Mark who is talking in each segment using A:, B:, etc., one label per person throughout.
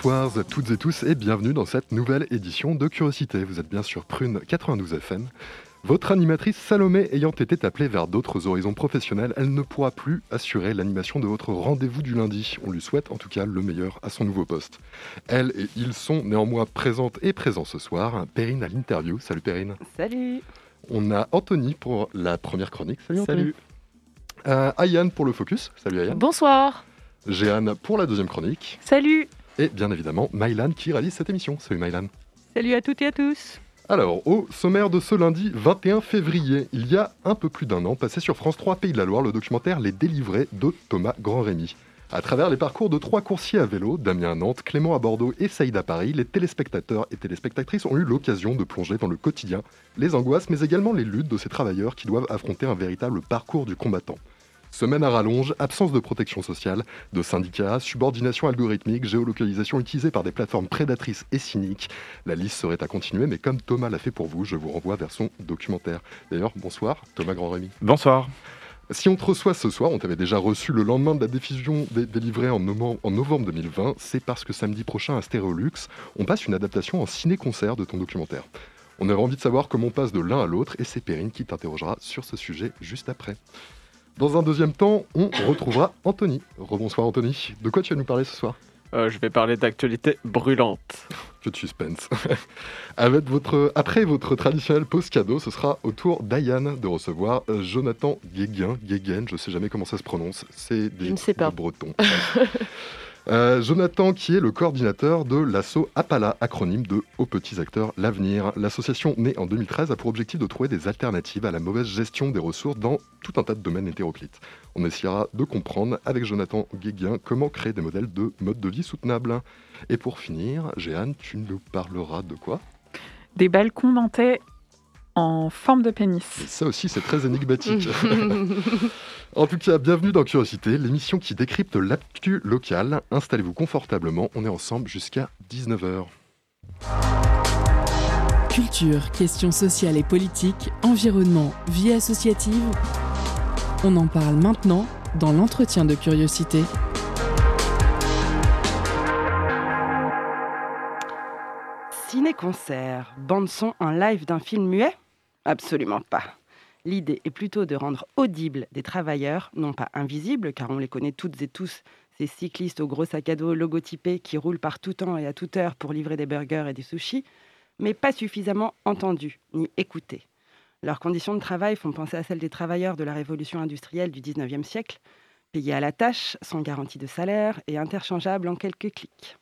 A: Bonsoir à toutes et tous et bienvenue dans cette nouvelle édition de Curiosité. Vous êtes bien sur Prune 92 FM. Votre animatrice Salomé ayant été appelée vers d'autres horizons professionnels, elle ne pourra plus assurer l'animation de votre rendez-vous du lundi. On lui souhaite en tout cas le meilleur à son nouveau poste. Elle et ils sont néanmoins présentes et présents ce soir. Perrine à l'interview. Salut Perrine.
B: Salut.
A: On a Anthony pour la première chronique. Salut Anthony. Euh, Ayane pour le focus. Salut Ayane.
C: Bonsoir.
A: Jeanne pour la deuxième chronique.
B: Salut.
A: Et bien évidemment, Mylan qui réalise cette émission. Salut Mylan.
B: Salut à toutes et à tous.
A: Alors, au sommaire de ce lundi 21 février, il y a un peu plus d'un an, passé sur France 3 Pays de la Loire le documentaire Les Délivrés de Thomas Grand-Rémy. À travers les parcours de trois coursiers à vélo, Damien à Nantes, Clément à Bordeaux et Saïd à Paris, les téléspectateurs et téléspectatrices ont eu l'occasion de plonger dans le quotidien, les angoisses, mais également les luttes de ces travailleurs qui doivent affronter un véritable parcours du combattant. Semaine à rallonge, absence de protection sociale, de syndicats, subordination algorithmique, géolocalisation utilisée par des plateformes prédatrices et cyniques. La liste serait à continuer, mais comme Thomas l'a fait pour vous, je vous renvoie vers son documentaire. D'ailleurs, bonsoir, Thomas Grand-Rémy.
D: Bonsoir.
A: Si on te reçoit ce soir, on t'avait déjà reçu le lendemain de la diffusion délivrée en, en, novembre 2020, c'est parce que samedi prochain à Stéréolux, on passe une adaptation en ciné-concert de ton documentaire. On avait envie de savoir comment on passe de l'un à l'autre et c'est Perrine qui t'interrogera sur ce sujet juste après. Dans un deuxième temps, on retrouvera Anthony. Rebonsoir Anthony. De quoi tu vas nous parler ce soir
D: euh, Je vais parler d'actualité brûlante.
A: Que de suspense. Avec votre, après votre traditionnel pause cadeau, ce sera au tour d'Ayane de recevoir euh, Jonathan Guéguin. Guéguen, je ne sais jamais comment ça se prononce. C'est des bretons. Euh, Jonathan, qui est le coordinateur de l'asso APALA, acronyme de Aux Petits Acteurs L'Avenir. L'association, née en 2013, a pour objectif de trouver des alternatives à la mauvaise gestion des ressources dans tout un tas de domaines hétéroclites. On essaiera de comprendre avec Jonathan Guéguin comment créer des modèles de mode de vie soutenables. Et pour finir, Jeanne, tu nous parleras de quoi?
C: Des balcons nantais en forme de pénis.
A: ça aussi, c'est très énigmatique. en tout cas, bienvenue dans Curiosité, l'émission qui décrypte l'actu locale. Installez-vous confortablement, on est ensemble jusqu'à 19h.
E: Culture, questions sociales et politiques, environnement, vie associative. On en parle maintenant dans l'entretien de Curiosité.
B: Ciné-concert, bande-son en live d'un film muet? Absolument pas. L'idée est plutôt de rendre audibles des travailleurs, non pas invisibles, car on les connaît toutes et tous, ces cyclistes au gros sac à dos logotypés qui roulent par tout temps et à toute heure pour livrer des burgers et des sushis, mais pas suffisamment entendus ni écoutés. Leurs conditions de travail font penser à celles des travailleurs de la révolution industrielle du 19e siècle, payés à la tâche, sans garantie de salaire et interchangeables en quelques clics.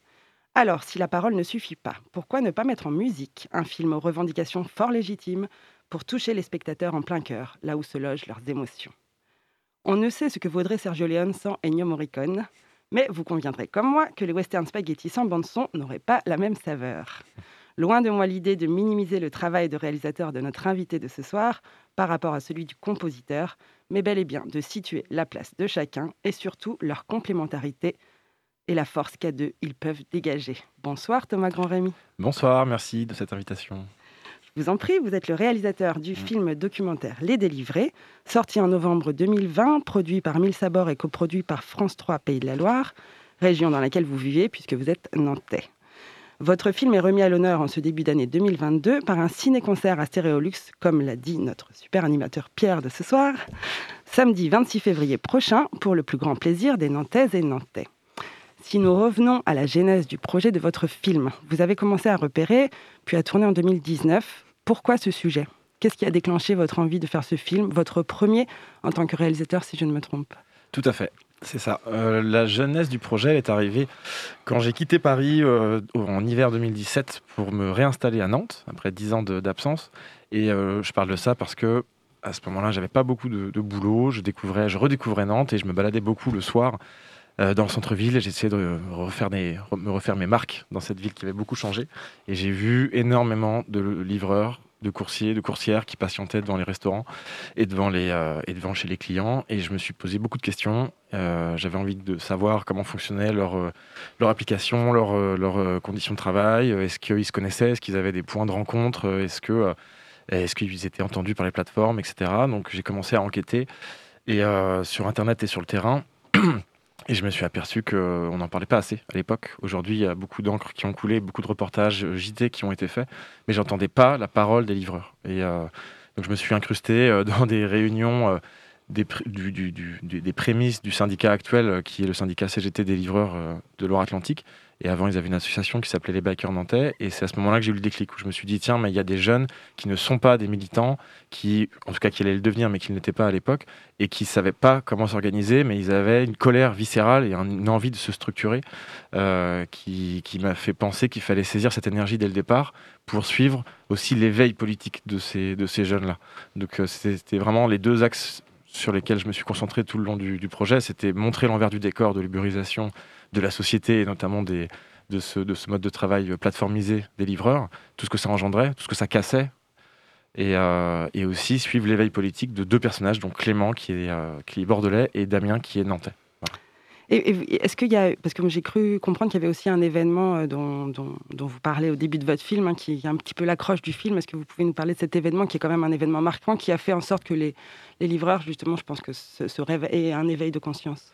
B: Alors, si la parole ne suffit pas, pourquoi ne pas mettre en musique un film aux revendications fort légitimes pour toucher les spectateurs en plein cœur, là où se logent leurs émotions? On ne sait ce que vaudrait Sergio Leone sans Ennio Morricone, mais vous conviendrez comme moi que les western spaghetti sans bande-son n'auraient pas la même saveur. Loin de moi l'idée de minimiser le travail de réalisateur de notre invité de ce soir par rapport à celui du compositeur, mais bel et bien de situer la place de chacun et surtout leur complémentarité et la force qu'à deux ils peuvent dégager. Bonsoir Thomas Grand-Rémy.
D: Bonsoir, merci de cette invitation
B: vous en prie, vous êtes le réalisateur du mm. film documentaire Les Délivrés, sorti en novembre 2020, produit par Mille Sabords et coproduit par France 3 Pays de la Loire, région dans laquelle vous vivez puisque vous êtes nantais. Votre film est remis à l'honneur en ce début d'année 2022 par un ciné-concert à Stéréolux, comme l'a dit notre super animateur Pierre de ce soir, samedi 26 février prochain, pour le plus grand plaisir des Nantaises et Nantais. Si nous revenons à la genèse du projet de votre film, vous avez commencé à repérer, puis à tourner en 2019. Pourquoi ce sujet? Qu'est-ce qui a déclenché votre envie de faire ce film, votre premier en tant que réalisateur, si je ne me trompe?
D: Tout à fait. C'est ça. Euh, la jeunesse du projet est arrivée quand j'ai quitté Paris euh, en hiver 2017 pour me réinstaller à Nantes après dix ans d'absence. Et euh, je parle de ça parce que à ce moment-là, j'avais pas beaucoup de, boulot. Je découvrais, je redécouvrais Nantes et je me baladais beaucoup le soir dans le centre-ville. J'ai essayé de refaire me refaire mes marques dans cette ville qui avait beaucoup changé. Et j'ai vu énormément de livreurs, de coursiers, de coursières qui patientaient devant les restaurants et devant, les, euh, et devant chez les clients. Et je me suis posé beaucoup de questions. Euh, j'avais envie de savoir comment fonctionnait leur, euh, leur application, leurs leur conditions de travail. Est-ce qu'ils se connaissaient? Est-ce qu'ils avaient des points de rencontre? Est-ce que est-ce qu'ils étaient entendus par les plateformes, etc. Donc j'ai commencé à enquêter et sur Internet et sur le terrain. Et je me suis aperçu qu'on n'en parlait pas assez à l'époque. Aujourd'hui, il y a beaucoup d'encre qui ont coulé, beaucoup de reportages euh, JT qui ont été faits, mais j'entendais pas la parole des livreurs. Et euh, donc je me suis incrusté euh, dans des réunions des, des, prémices du syndicat actuel, qui est le syndicat CGT des livreurs de Loire-Atlantique. Et avant, ils avaient une association qui s'appelait les Bikers Nantais. Et c'est à ce moment-là que j'ai eu le déclic, où je me suis dit, tiens, mais il y a des jeunes qui ne sont pas des militants, qui, en tout cas, qui allaient le devenir, mais qui ne l'étaient pas à l'époque, et qui ne savaient pas comment s'organiser, mais ils avaient une colère viscérale et une envie de se structurer, euh, qui, qui m'a fait penser qu'il fallait saisir cette énergie dès le départ pour suivre aussi l'éveil politique de ces, de ces jeunes-là. Donc, euh, c'était vraiment les deux axes sur lesquels je me suis concentré tout le long du, projet. C'était montrer l'envers du décor de l'uberisation de la société et notamment de, ce, de ce mode de travail plateformisé des livreurs, tout ce que ça engendrait, tout ce que ça cassait, et, euh, aussi suivre l'éveil politique de deux personnages, donc Clément qui est, euh, qui est bordelais et Damien qui est nantais.
B: Est-ce y a, parce que j'ai cru comprendre qu'il y avait aussi un événement euh, dont, vous parlez au début de votre film, hein, qui est un petit peu l'accroche du film. Est-ce que vous pouvez nous parler de cet événement qui est quand même un événement marquant, qui a fait en sorte que les, les livreurs, justement, je pense que ce, rêve est un éveil de conscience?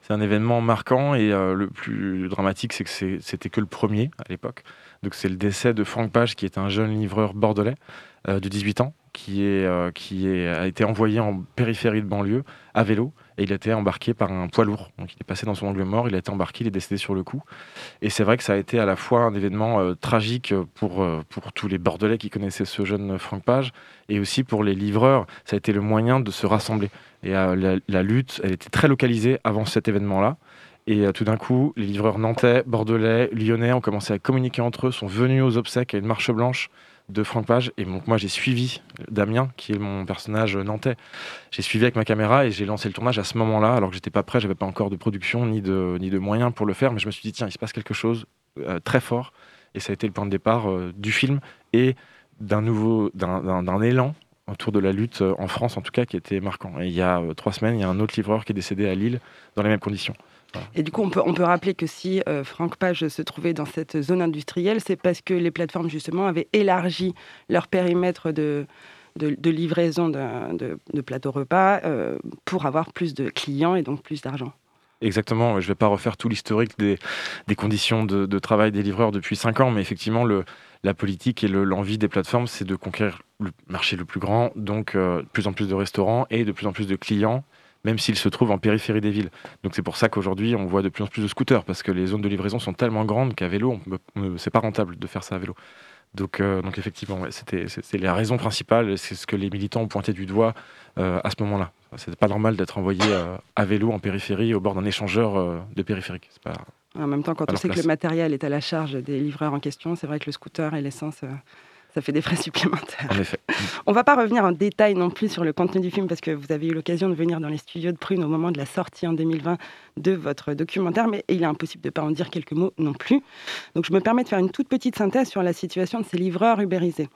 D: C'est un événement marquant et euh, le plus dramatique, c'est que c'était que le premier à l'époque. Donc c'est le décès de Franck Page, qui est un jeune livreur bordelais euh, de 18 ans, qui, est, a été envoyé en périphérie de banlieue à vélo et il a été embarqué par un poids lourd. Donc il est passé dans son angle mort, il a été embarqué, il est décédé sur le coup. Et c'est vrai que ça a été à la fois un événement euh, tragique pour, euh, pour tous les Bordelais qui connaissaient ce jeune Franck Page, et aussi pour les livreurs, ça a été le moyen de se rassembler. Et euh, la, lutte, elle était très localisée avant cet événement-là. Et tout d'un coup, les livreurs nantais, bordelais, lyonnais ont commencé à communiquer entre eux, sont venus aux obsèques à une marche blanche de Franck Page. Et donc, moi, j'ai suivi Damien, qui est mon personnage nantais. J'ai suivi avec ma caméra et j'ai lancé le tournage à ce moment-là, alors que j'étais pas prêt, j'avais pas encore de production ni de, ni de moyens pour le faire. Mais je me suis dit, tiens, il se passe quelque chose euh, très fort. Et ça a été le point de départ euh, du film et d'un nouveau, d'un élan autour de la lutte euh, en France, en tout cas, qui était marquant. Et il y a trois semaines, il y a un autre livreur qui est décédé à Lille dans les mêmes conditions.
B: Et du coup, on peut, on peut rappeler que si euh, Franck Page se trouvait dans cette zone industrielle, c'est parce que les plateformes, justement, avaient élargi leur périmètre de, de, livraison de, de, plateaux repas euh, pour avoir plus de clients et donc plus d'argent.
D: Exactement, je ne vais pas refaire tout l'historique des, des, conditions de, travail des livreurs depuis 5 ans, mais effectivement, le, la politique et l'envie des plateformes, c'est de conquérir le marché le plus grand, donc euh, de plus en plus de restaurants et de plus en plus de clients même s'ils se trouvent en périphérie des villes. Donc c'est pour ça qu'aujourd'hui, on voit de plus en plus de scooters, parce que les zones de livraison sont tellement grandes qu'à vélo, c'est pas rentable de faire ça à vélo. Donc, euh, donc effectivement, c'était la raison principale, c'est ce que les militants ont pointé du doigt euh, à ce moment-là. C'est pas normal d'être envoyé euh, à vélo en périphérie, au bord d'un échangeur de périphérique. Pas,
B: en même temps, quand on sait que le matériel est à la charge des livreurs en question, c'est vrai que le scooter et l'essence ça fait des frais supplémentaires.
D: En effet.
B: On ne va pas revenir en détail non plus sur le contenu du film parce que vous avez eu l'occasion de venir dans les studios de Prune au moment de la sortie en 2020 de votre documentaire, mais il est impossible de ne pas en dire quelques mots non plus. Donc je me permets de faire une toute petite synthèse sur la situation de ces livreurs ubérisés.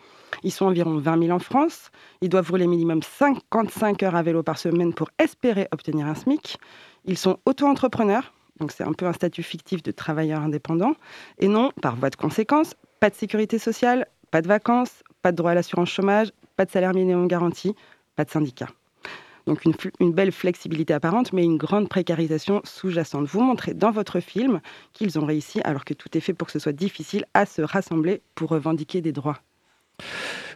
B: Ils sont environ 20 000 en France. Ils doivent rouler minimum 55 heures à vélo par semaine pour espérer obtenir un SMIC. Ils sont auto-entrepreneurs, donc c'est un peu un statut fictif de travailleur indépendant. Et non, par voie de conséquence, pas de sécurité sociale, pas de vacances, pas de droit à l'assurance chômage, pas de salaire minimum garanti, pas de syndicat. Donc une, belle flexibilité apparente, mais une grande précarisation sous-jacente. Vous montrez dans votre film qu'ils ont réussi, alors que tout est fait pour que ce soit difficile, à se rassembler pour revendiquer des droits.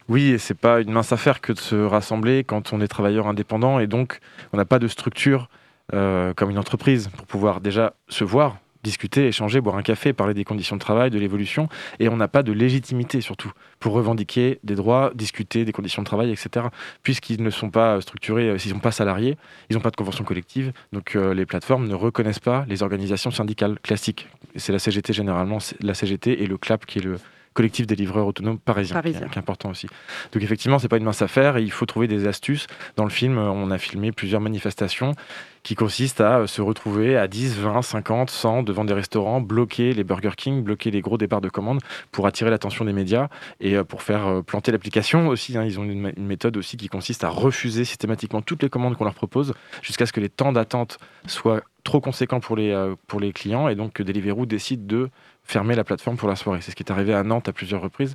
D: Oui, et c'est pas une mince affaire que de se rassembler quand on est travailleur indépendant et donc on n'a pas de structure euh, comme une entreprise pour pouvoir déjà se voir, discuter, échanger, boire un café, parler des conditions de travail, de l'évolution, et on n'a pas de légitimité surtout pour revendiquer des droits, discuter des conditions de travail, etc. Puisqu'ils ne sont pas structurés, euh, s'ils ne sont pas salariés, ils n'ont pas de convention collective, donc euh, les plateformes ne reconnaissent pas les organisations syndicales classiques. C'est la CGT généralement, la CGT et le CLAP qui est le collectif des livreurs autonomes parisiens, Qui, est, important aussi. Donc effectivement, c'est pas une mince affaire et il faut trouver des astuces. Dans le film, on a filmé plusieurs manifestations qui consiste à euh, se retrouver à 10, 20, 50, 100 devant des restaurants, bloquer les Burger King, bloquer les gros départs de commandes pour attirer l'attention des médias et euh, pour faire euh, planter l'application aussi. Hein. Ils ont une, une, méthode aussi qui consiste à refuser systématiquement toutes les commandes qu'on leur propose jusqu'à ce que les temps d'attente soient trop conséquents pour les, pour les clients et donc que Deliveroo décide de fermer la plateforme pour la soirée. C'est ce qui est arrivé à Nantes à plusieurs reprises.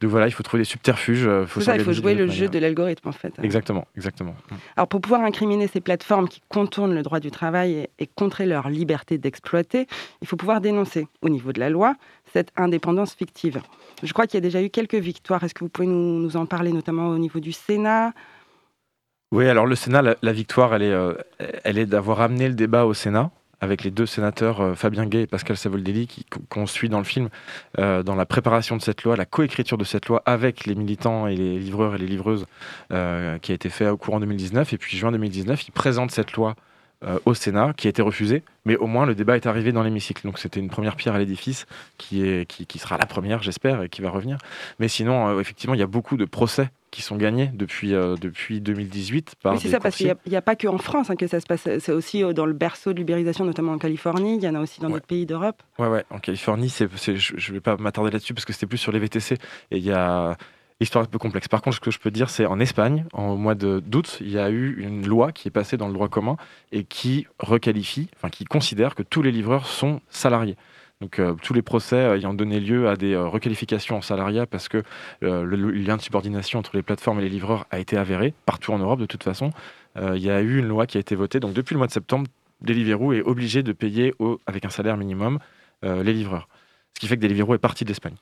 D: Donc voilà, il faut trouver des subterfuges.
B: Euh, faut ça, il faut jouer le jeu de l'algorithme en fait.
D: Exactement, exactement. Mm.
B: Alors pour pouvoir incriminer ces plateformes qui contournent le droit du travail et, contrer leur liberté d'exploiter, il faut pouvoir dénoncer au niveau de la loi cette indépendance fictive. Je crois qu'il y a déjà eu quelques victoires. Est-ce que vous pouvez nous, en parler, notamment au niveau du Sénat?
D: Oui, alors le Sénat, la, victoire, elle est, euh, elle est d'avoir amené le débat au Sénat avec les deux sénateurs euh, Fabien Gay et Pascal Savoldelli qu'on suit dans le film euh, dans la préparation de cette loi, la coécriture de cette loi avec les militants et les livreurs et les livreuses euh, qui a été fait au courant 2019 et puis juin 2019 ils présentent cette loi au Sénat qui a été refusée. Mais au moins le débat est arrivé dans l'hémicycle. Donc c'était une première pierre à l'édifice qui, qui, qui sera la première j'espère et qui va revenir. Mais sinon effectivement il y a beaucoup de procès qui sont gagnés depuis, euh, depuis 2018
B: par c'est ça, parce qu'il n'y a, pas que en France hein, que ça se passe. C'est aussi euh, dans le berceau de l'ubérisation, notamment en Californie. Il y en a aussi dans d'autres pays d'Europe.
D: Ouais, ouais. En Californie, c'est, je ne vais pas m'attarder là-dessus parce que c'était plus sur les VTC. Et il y a histoire un peu complexe. Par contre, ce que je peux dire, c'est en Espagne, en mois d'août, il y a eu une loi qui est passée dans le droit commun et qui requalifie, enfin qui considère que tous les livreurs sont salariés. Donc euh, tous les procès euh, ayant donné lieu à des euh, requalifications en salariat parce que le, lien de subordination entre les plateformes et les livreurs a été avéré partout en Europe de toute façon. Il y a eu une loi qui a été votée. Donc depuis le mois de septembre, Deliveroo est obligé de payer avec un salaire minimum les livreurs. Ce qui fait que Deliveroo est parti d'Espagne.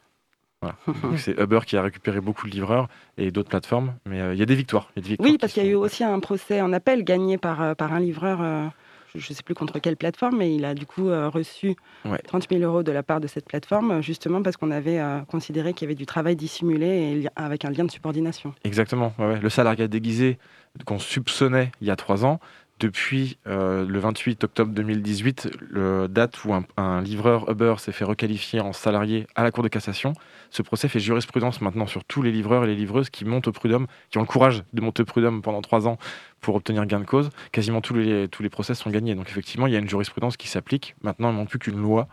D: Voilà. c'est Uber qui a récupéré beaucoup de livreurs et d'autres plateformes, mais il y, a des victoires.
B: oui, parce qu'il y a eu aussi un procès en appel gagné par, par un livreur je ne sais plus contre quelle plateforme, mais il a du coup euh, reçu 30 000 euros de la part de cette plateforme, justement parce qu'on avait euh, considéré qu'il y avait du travail dissimulé et avec un lien de subordination.
D: Exactement. Le salariat déguisé qu'on soupçonnait il y a trois ans, depuis euh, le 28 octobre 2018, le date où un, livreur Uber s'est fait requalifier en salarié à la Cour de cassation. Ce procès fait jurisprudence maintenant sur tous les livreurs et les livreuses qui montent au prud'homme, qui ont le courage de monter au prud'homme pendant trois ans pour obtenir gain de cause. Quasiment tous les, tous les procès sont gagnés. Donc effectivement, il y a une jurisprudence qui s'applique. Maintenant, il ne plus qu'une loi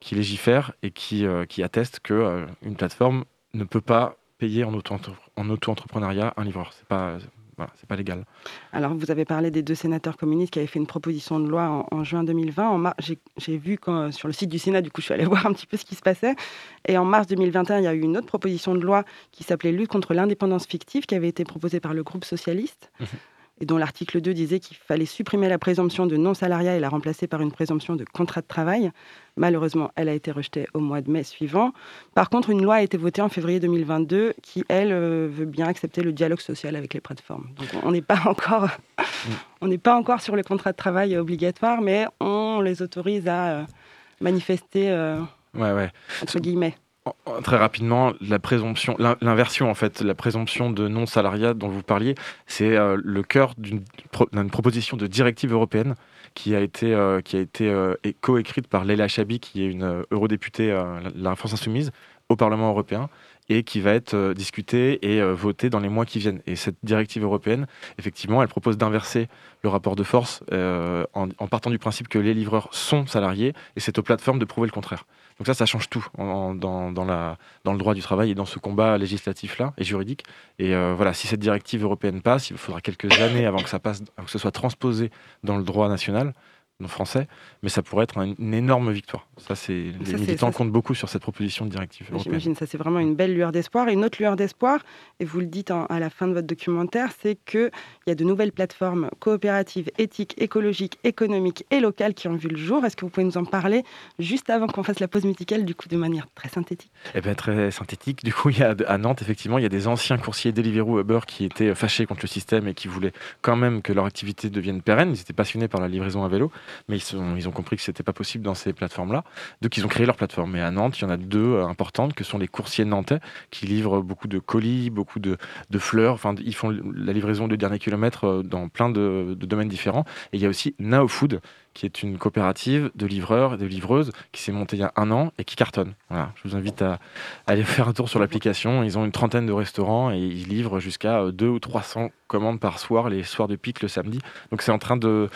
D: qui légifère et qui, euh, qui atteste qu'une euh, une plateforme ne peut pas payer en auto-entrepreneuriat un livreur. C'est pas c'est pas légal.
B: Alors, vous avez parlé des deux sénateurs communistes qui avaient fait une proposition de loi en, juin 2020. J'ai vu quand, sur le site du Sénat, du coup, je suis allée voir un petit peu ce qui se passait. Et en mars 2021, il y a eu une autre proposition de loi qui s'appelait Lutte contre l'indépendance fictive, qui avait été proposée par le groupe socialiste. Et dont l'article 2 disait qu'il fallait supprimer la présomption de non-salariat et la remplacer par une présomption de contrat de travail. Malheureusement, elle a été rejetée au mois de mai suivant. Par contre, une loi a été votée en février 2022 qui, elle, euh, veut bien accepter le dialogue social avec les plateformes. Donc on n'est pas encore, on n'est pas encore sur le contrat de travail obligatoire, mais on les autorise à euh, manifester, euh,
D: ouais, ouais.
B: entre guillemets.
D: Très rapidement, l'inversion en fait, la présomption de non salariat dont vous parliez, c'est euh, le cœur d'une proposition de directive européenne qui a été, euh, été euh, coécrite par Leila Chabi, qui est une eurodéputée la France Insoumise au Parlement européen et qui va être discutée et votée dans les mois qui viennent. Et cette directive européenne, effectivement, elle propose d'inverser le rapport de force en, en partant du principe que les livreurs sont salariés et c'est aux plateformes de prouver le contraire. Donc ça, ça change tout dans, le droit du travail et dans ce combat législatif-là et juridique. Et euh, voilà, si cette directive européenne passe, il faudra quelques années avant que ça avant que ce soit transposé dans le droit national français, mais ça pourrait être une énorme victoire. Ça, c'est les militants comptent beaucoup sur cette proposition de directive.
B: J'imagine, ça c'est vraiment une belle lueur d'espoir. Et une autre lueur d'espoir, et vous le dites à la fin de votre documentaire, c'est qu'il y a de nouvelles plateformes coopératives, éthiques, écologiques, économiques et locales qui ont vu le jour. Est-ce que vous pouvez nous en parler juste avant qu'on fasse la pause musicale, du coup, de manière très synthétique?
D: Eh bien, très synthétique. Du coup, il y a, à Nantes, effectivement, il y a des anciens coursiers Deliveroo Uber qui étaient fâchés contre le système et qui voulaient quand même que leur activité devienne pérenne. Ils étaient passionnés par la livraison à vélo mais ils, ont compris que c'était pas possible dans ces plateformes-là. Donc ils ont créé leur plateforme. Et à Nantes, il y en a deux euh, importantes, que sont les coursiers nantais, qui livrent beaucoup de colis, beaucoup de, fleurs. Enfin, ils font la livraison de dernier kilomètre euh, dans plein de, domaines différents. Et il y a aussi Now qui est une coopérative de livreurs et de livreuses qui s'est montée il y a un an et qui cartonne. Voilà, je vous invite à, aller faire un tour sur l'application. Ils ont une trentaine de restaurants et ils livrent jusqu'à 2 ou 300 commandes par soir, les soirs de pic le samedi. Donc c'est en train de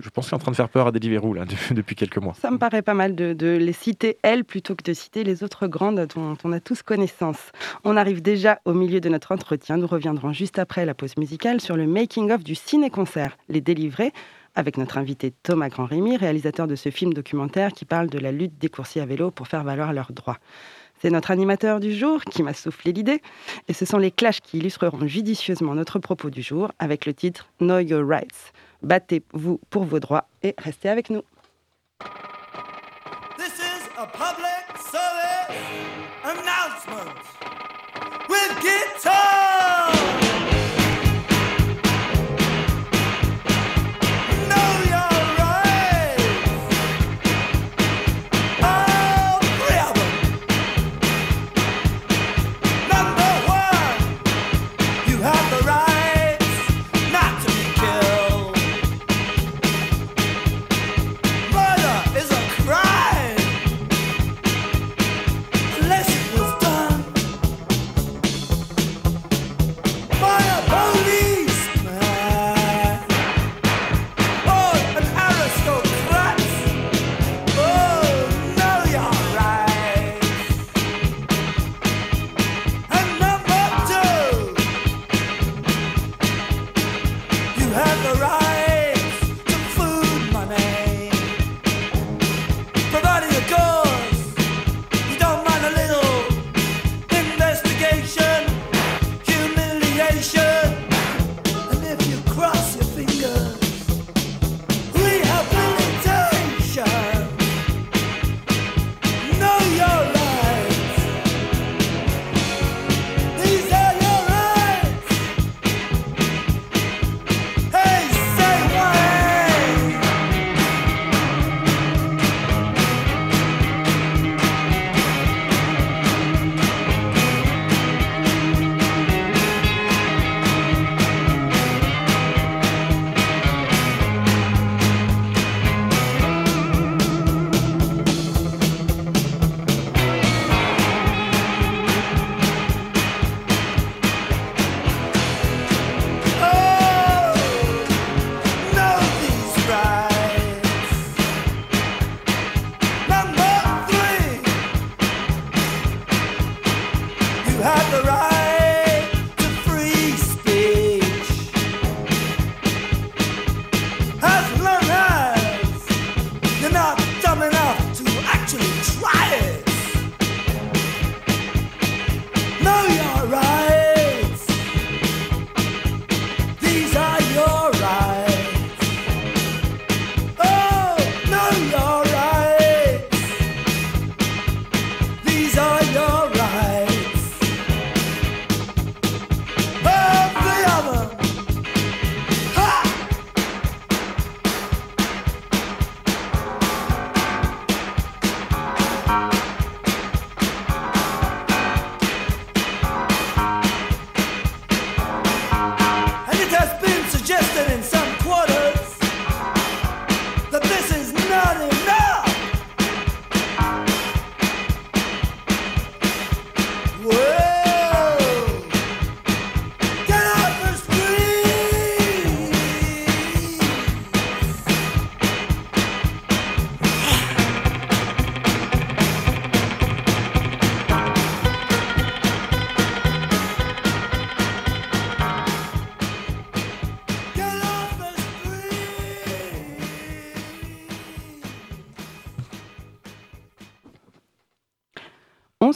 D: je, pense qu'il est en train de faire peur à Deliveroo depuis quelques mois.
F: Ça me paraît pas mal de, de, les citer elles plutôt que de citer les autres grandes dont on a tous connaissance. On arrive déjà au milieu de notre entretien. Nous reviendrons juste après la pause musicale sur le making-of du ciné-concert Les Délivrés avec notre invité Thomas Grand-Rémy, réalisateur de ce film documentaire qui parle de la lutte des coursiers à vélo pour faire valoir leurs droits. C'est notre animateur du jour qui m'a soufflé l'idée, et ce sont les clashs qui illustreront judicieusement notre propos du jour avec le titre Know Your Rights. Battez-vous pour vos droits et restez avec nous. This is a public service announcement with guitar.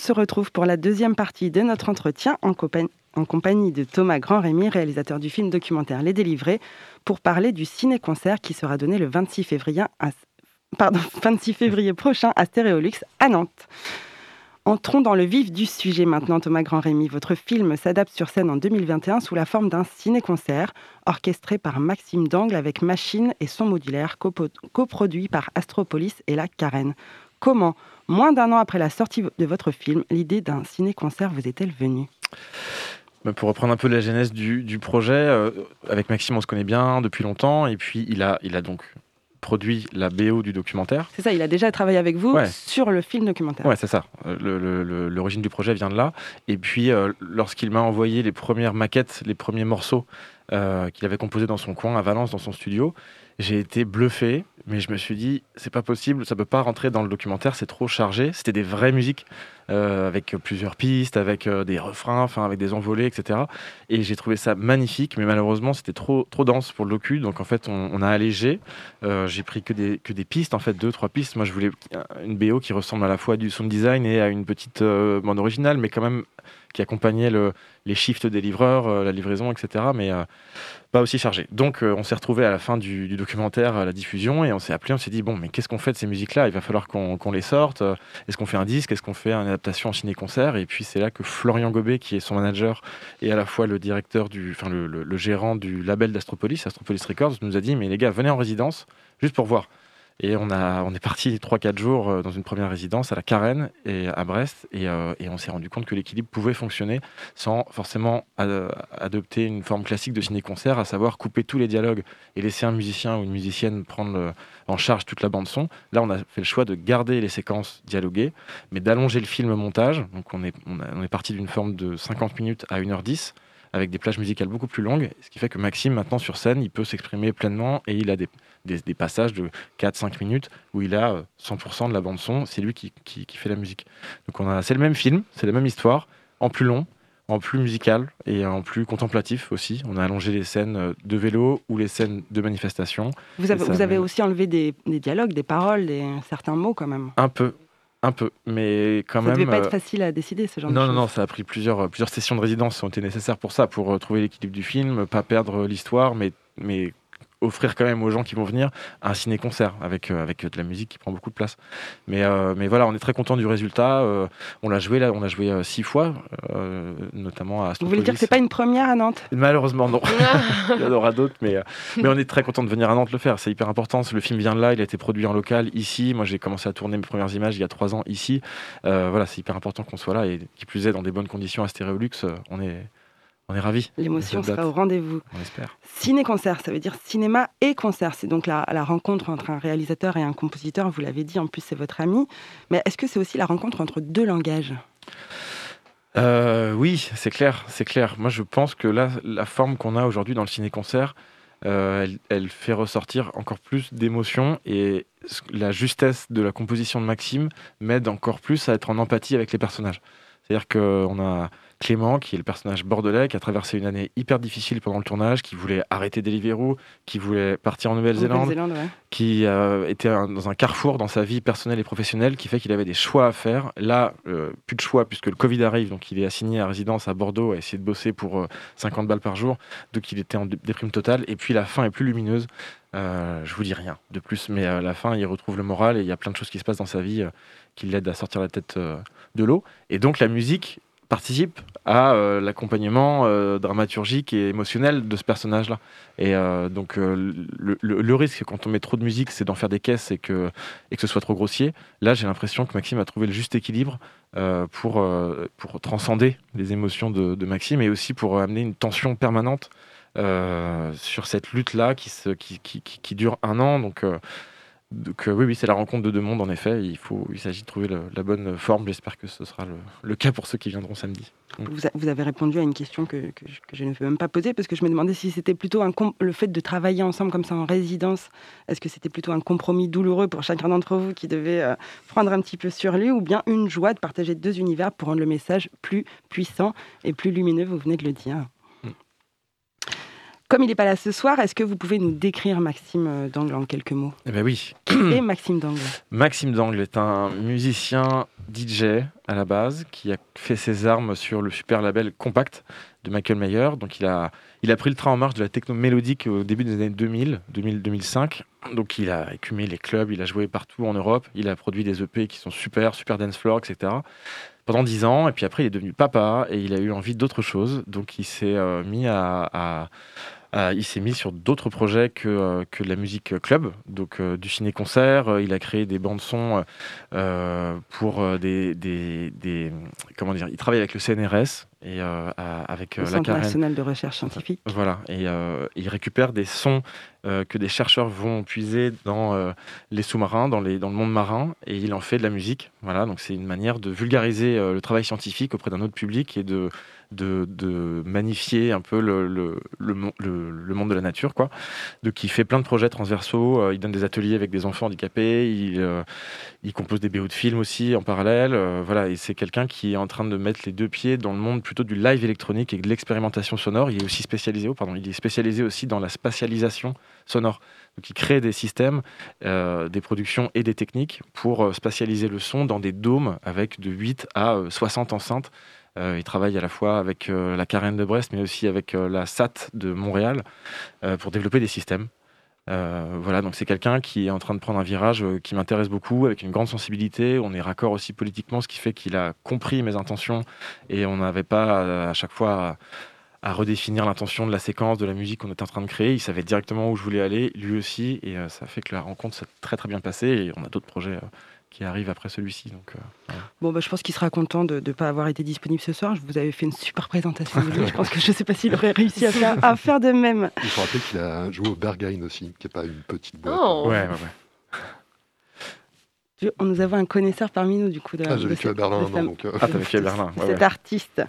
F: Se retrouve pour la deuxième partie de notre entretien en, compagnie de Thomas Grand-Rémy, réalisateur du film documentaire Les Délivrés, pour parler du ciné-concert qui sera donné le 26 février, pardon, 26 février prochain à Stéréolux à Nantes. Entrons dans le vif du sujet maintenant, Thomas Grand-Rémy. Votre film s'adapte sur scène en 2021 sous la forme d'un ciné-concert orchestré par Maxime Dangle avec machine et son modulaire, coproduit par Astropolis et la Carène. Comment Moins d'un an après la sortie de votre film, l'idée d'un ciné-concert vous est-elle venue?
D: Bah, pour reprendre un peu la genèse du, projet, euh, avec Maxime, on se connaît bien depuis longtemps, et puis il a, il a donc produit la BO du documentaire.
F: C'est ça, il a déjà travaillé avec vous sur le film documentaire.
D: Ouais, c'est ça. Euh, l'origine du projet vient de là. Et puis, euh, lorsqu'il m'a envoyé les premières maquettes, les premiers morceaux qu'il avait composés dans son coin à Valence, dans son studio, J'ai été bluffé, mais je me suis dit, c'est pas possible, ça peut pas rentrer dans le documentaire, c'est trop chargé. C'était des vraies musiques avec plusieurs pistes, avec euh, des refrains, enfin avec des envolées, etc. Et j'ai trouvé ça magnifique, mais malheureusement c'était trop trop dense pour le docu, donc en fait on, a allégé. Euh, j'ai pris que des que des pistes, en fait deux trois pistes. Moi je voulais une BO qui ressemble à la fois du sound design et à une petite bande originale, mais quand même qui accompagnait le, les shifts des livreurs, la livraison, etc. Mais pas aussi chargé. Donc on s'est retrouvé à la fin du, documentaire, à la diffusion, et on s'est appelé, on s'est dit bon, mais qu'est-ce qu'on fait de ces musiques-là? Il va falloir qu'on les sorte. Est-ce qu'on fait un disque? Est-ce qu'on fait un en ciné-concert. Et puis c'est là que Florian Gobet, qui est son manager et à la fois le directeur du, enfin le, gérant du label d'Astropolis, Astropolis Records, nous a dit mais les gars, venez en résidence juste pour voir. Et on, a, on est parti 3-4 jours euh, dans une première résidence à la Carène et à Brest. Et, euh, et on s'est rendu compte que l'équilibre pouvait fonctionner sans forcément adopter une forme classique de ciné-concert, à savoir couper tous les dialogues et laisser un musicien ou une musicienne prendre en charge toute la bande-son. Là, on a fait le choix de garder les séquences dialoguées, mais d'allonger le film montage. Donc on est, on, est parti d'une forme de 50 minutes à 1h10 avec des plages musicales beaucoup plus longues, ce qui fait que Maxime, maintenant sur scène, il peut s'exprimer pleinement et il a des, des, passages de 4-5 minutes où il a 100% euh, de la bande-son, c'est lui qui, qui, fait la musique. Donc on a, c'est le même film, c'est la même histoire, en plus long, en plus musical et en plus contemplatif aussi. On a allongé les scènes euh, de vélo ou les scènes de manifestation.
B: Vous avez, vous avez aussi enlevé des, des, dialogues, des paroles, des, certains mots quand même
D: Un peu. Un peu, mais quand même.
B: Ça devait pas être euh, facile à décider ce genre
D: non,
B: de
D: choses. Non, non, ça a pris plusieurs, plusieurs sessions de résidence qui ont été nécessaires pour ça, pour trouver l'équilibre du film, pas perdre l'histoire, mais, mais offrir quand même aux gens qui vont venir un ciné-concert avec, euh, avec de la musique qui prend beaucoup de place. Mais, euh, mais voilà, on est très content du résultat. Euh, on l'a joué là, on l'a joué six fois, notamment à
B: Vous voulez dire que c'est pas une première à Nantes?
D: Malheureusement, non. il y en aura d'autres, mais, mais on est très content de venir à Nantes le faire. C'est hyper important. Le film vient de là, il a été produit en local ici. Moi, j'ai commencé à tourner mes premières images il y a trois ans ici. voilà, c'est hyper important qu'on soit là et qui plus est dans des bonnes conditions à Stéréolux. On est, on est ravis.
B: L'émotion sera au rendez-vous.
D: On espère.
B: Ciné-concert, ça veut dire cinéma et concert. C'est donc la, rencontre entre un réalisateur et un compositeur. Vous l'avez dit, en plus, c'est votre ami. Mais est-ce que c'est aussi la rencontre entre deux langages?
D: Euh, Oui, c'est clair, c'est clair. Moi, je pense que là, la forme qu'on a aujourd'hui dans le ciné-concert, euh, elle, fait ressortir encore plus d'émotions et la justesse de la composition de Maxime m'aide encore plus à être en empathie avec les personnages. C'est-à-dire qu'on a Clément, qui est le personnage bordelais, qui a traversé une année hyper difficile pendant le tournage, qui voulait arrêter Deliveroo, qui voulait partir en Nouvelle-Zélande, qui euh, était dans un carrefour dans sa vie personnelle et professionnelle, qui fait qu'il avait des choix à faire. Là, euh, plus de choix puisque le Covid arrive, donc il est assigné à résidence à Bordeaux, à essayer de bosser pour 50 euh, balles par jour, donc il était en déprime totale. Et puis la fin est plus lumineuse. je vous dis rien de plus, mais à la fin, il retrouve le moral et il y a plein de choses qui se passent dans sa vie qui l'aident à sortir la tête de l'eau. Et donc la musique participe à euh, l'accompagnement euh, dramaturgique et émotionnel de ce personnage-là. Et euh, donc le, risque quand on met trop de musique, c'est d'en faire des caisses et que, et que ce soit trop grossier. Là, j'ai l'impression que Maxime a trouvé le juste équilibre pour, pour transcender les émotions de, Maxime et aussi pour amener une tension permanente sur cette lutte-là qui, qui, qui, qui, dure un an. Donc oui, oui c'est la rencontre de deux mondes en effet. Il, faut, il s'agit de trouver la bonne forme. J'espère que ce sera le, cas pour ceux qui viendront samedi.
B: Vous, avez répondu à une question que, je ne peux même pas poser parce que je me demandais si c'était plutôt le fait de travailler ensemble comme ça en résidence. Est-ce que c'était plutôt un compromis douloureux pour chacun d'entre vous qui devait euh, prendre un petit peu sur lui ou bien une joie de partager deux univers pour rendre le message plus puissant et plus lumineux Vous venez de le dire. Comme il n'est pas là ce soir, est-ce que vous pouvez nous décrire Maxime euh, Dangle en quelques mots?
D: Eh bien oui.
B: Qui est Maxime Dangle?
D: Maxime Dangle est un musicien DJ à la base qui a fait ses armes sur le super label Compact de Michael Mayer. Donc il a, il a pris le train en marche de la techno mélodique au début des années 2000, 2000 2005. Donc il a écumé les clubs, il a joué partout en Europe, il a produit des EP qui sont super, super dance floor, etc pendant dix ans. Et puis après, il est devenu papa et il a eu envie d'autre chose. Donc il s'est euh, mis à, euh, il s'est mis sur d'autres projets que, euh, que la musique club, donc euh, du ciné-concert. il a créé des bandes-sons pour des, des, comment dire, il travaille avec le CNRS et avec
B: le
D: la
B: Centre national de recherche scientifique.
D: Voilà, et il récupère des sons que des chercheurs vont puiser dans les sous-marins, dans, les, dans le monde marin, et il en fait de la musique. Voilà, donc c'est une manière de vulgariser le travail scientifique auprès d'un autre public et de de, magnifier un peu le, monde de la nature. Quoi. Donc il fait plein de projets transversaux, euh, il donne des ateliers avec des enfants handicapés, il, euh, compose des BO de films aussi en parallèle. Euh, voilà, et c'est quelqu'un qui est en train de mettre les deux pieds dans le monde plutôt du live électronique et de l'expérimentation sonore. Il est aussi spécialisé, oh, pardon, il est spécialisé aussi dans la spatialisation sonore. Donc il crée des systèmes, des productions et des techniques pour spatialiser le son dans des dômes avec de 8 à 60 enceintes il travaille à la fois avec euh, la Carène de Brest, mais aussi avec euh, la SAT de Montréal pour développer des systèmes. voilà, donc c'est quelqu'un qui est en train de prendre un virage qui m'intéresse beaucoup, avec une grande sensibilité. On est raccord aussi politiquement, ce qui fait qu'il a compris mes intentions et on n'avait pas à, chaque fois à, redéfinir l'intention de la séquence, de la musique qu'on était en train de créer. Il savait directement où je voulais aller, lui aussi, et ça fait que la rencontre s'est très très bien passée et on a d'autres projets qui arrive après celui-ci. Donc,
B: euh, Bon, bah, je pense qu'il sera content de ne pas avoir été disponible ce soir. Je vous avais fait une super présentation de lui. je pense que je ne sais pas s'il aurait réussi à faire, à faire de même.
A: Il faut rappeler qu'il a joué au Berghain aussi, qui n'est pas une petite boîte.
D: Oh. Ouais, ouais,
B: ouais. Nous avons un connaisseur parmi nous, du coup. De,
A: ah, j'ai vécu à Berlin, non, donc...
D: Euh... Ah, t'as vécu à Berlin.
B: Ouais, cet artiste.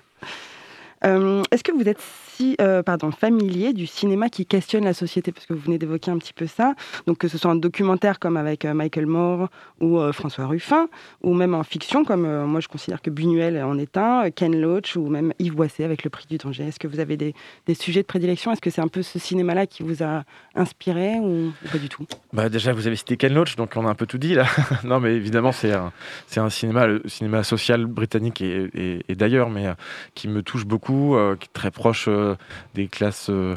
B: Euh, est-ce que vous êtes si euh, pardon, familier du cinéma qui questionne la société Parce que vous venez d'évoquer un petit peu ça. Donc que ce soit un documentaire comme avec euh, Michael Moore ou François Ruffin, ou même en fiction comme moi je considère que Buñuel en est un, Ken Loach ou même Yves Boisset avec Le Prix du danger. Est-ce que vous avez des, sujets de prédilection? Est-ce que c'est un peu ce cinéma-là qui vous a inspiré ou, pas du tout?
D: Bah Déjà, vous avez cité Ken Loach, donc on a un peu tout dit là. non, mais évidemment, c'est un, un cinéma, le cinéma social britannique et, et, d'ailleurs, mais qui me touche beaucoup euh, qui est très proche euh, des classes euh,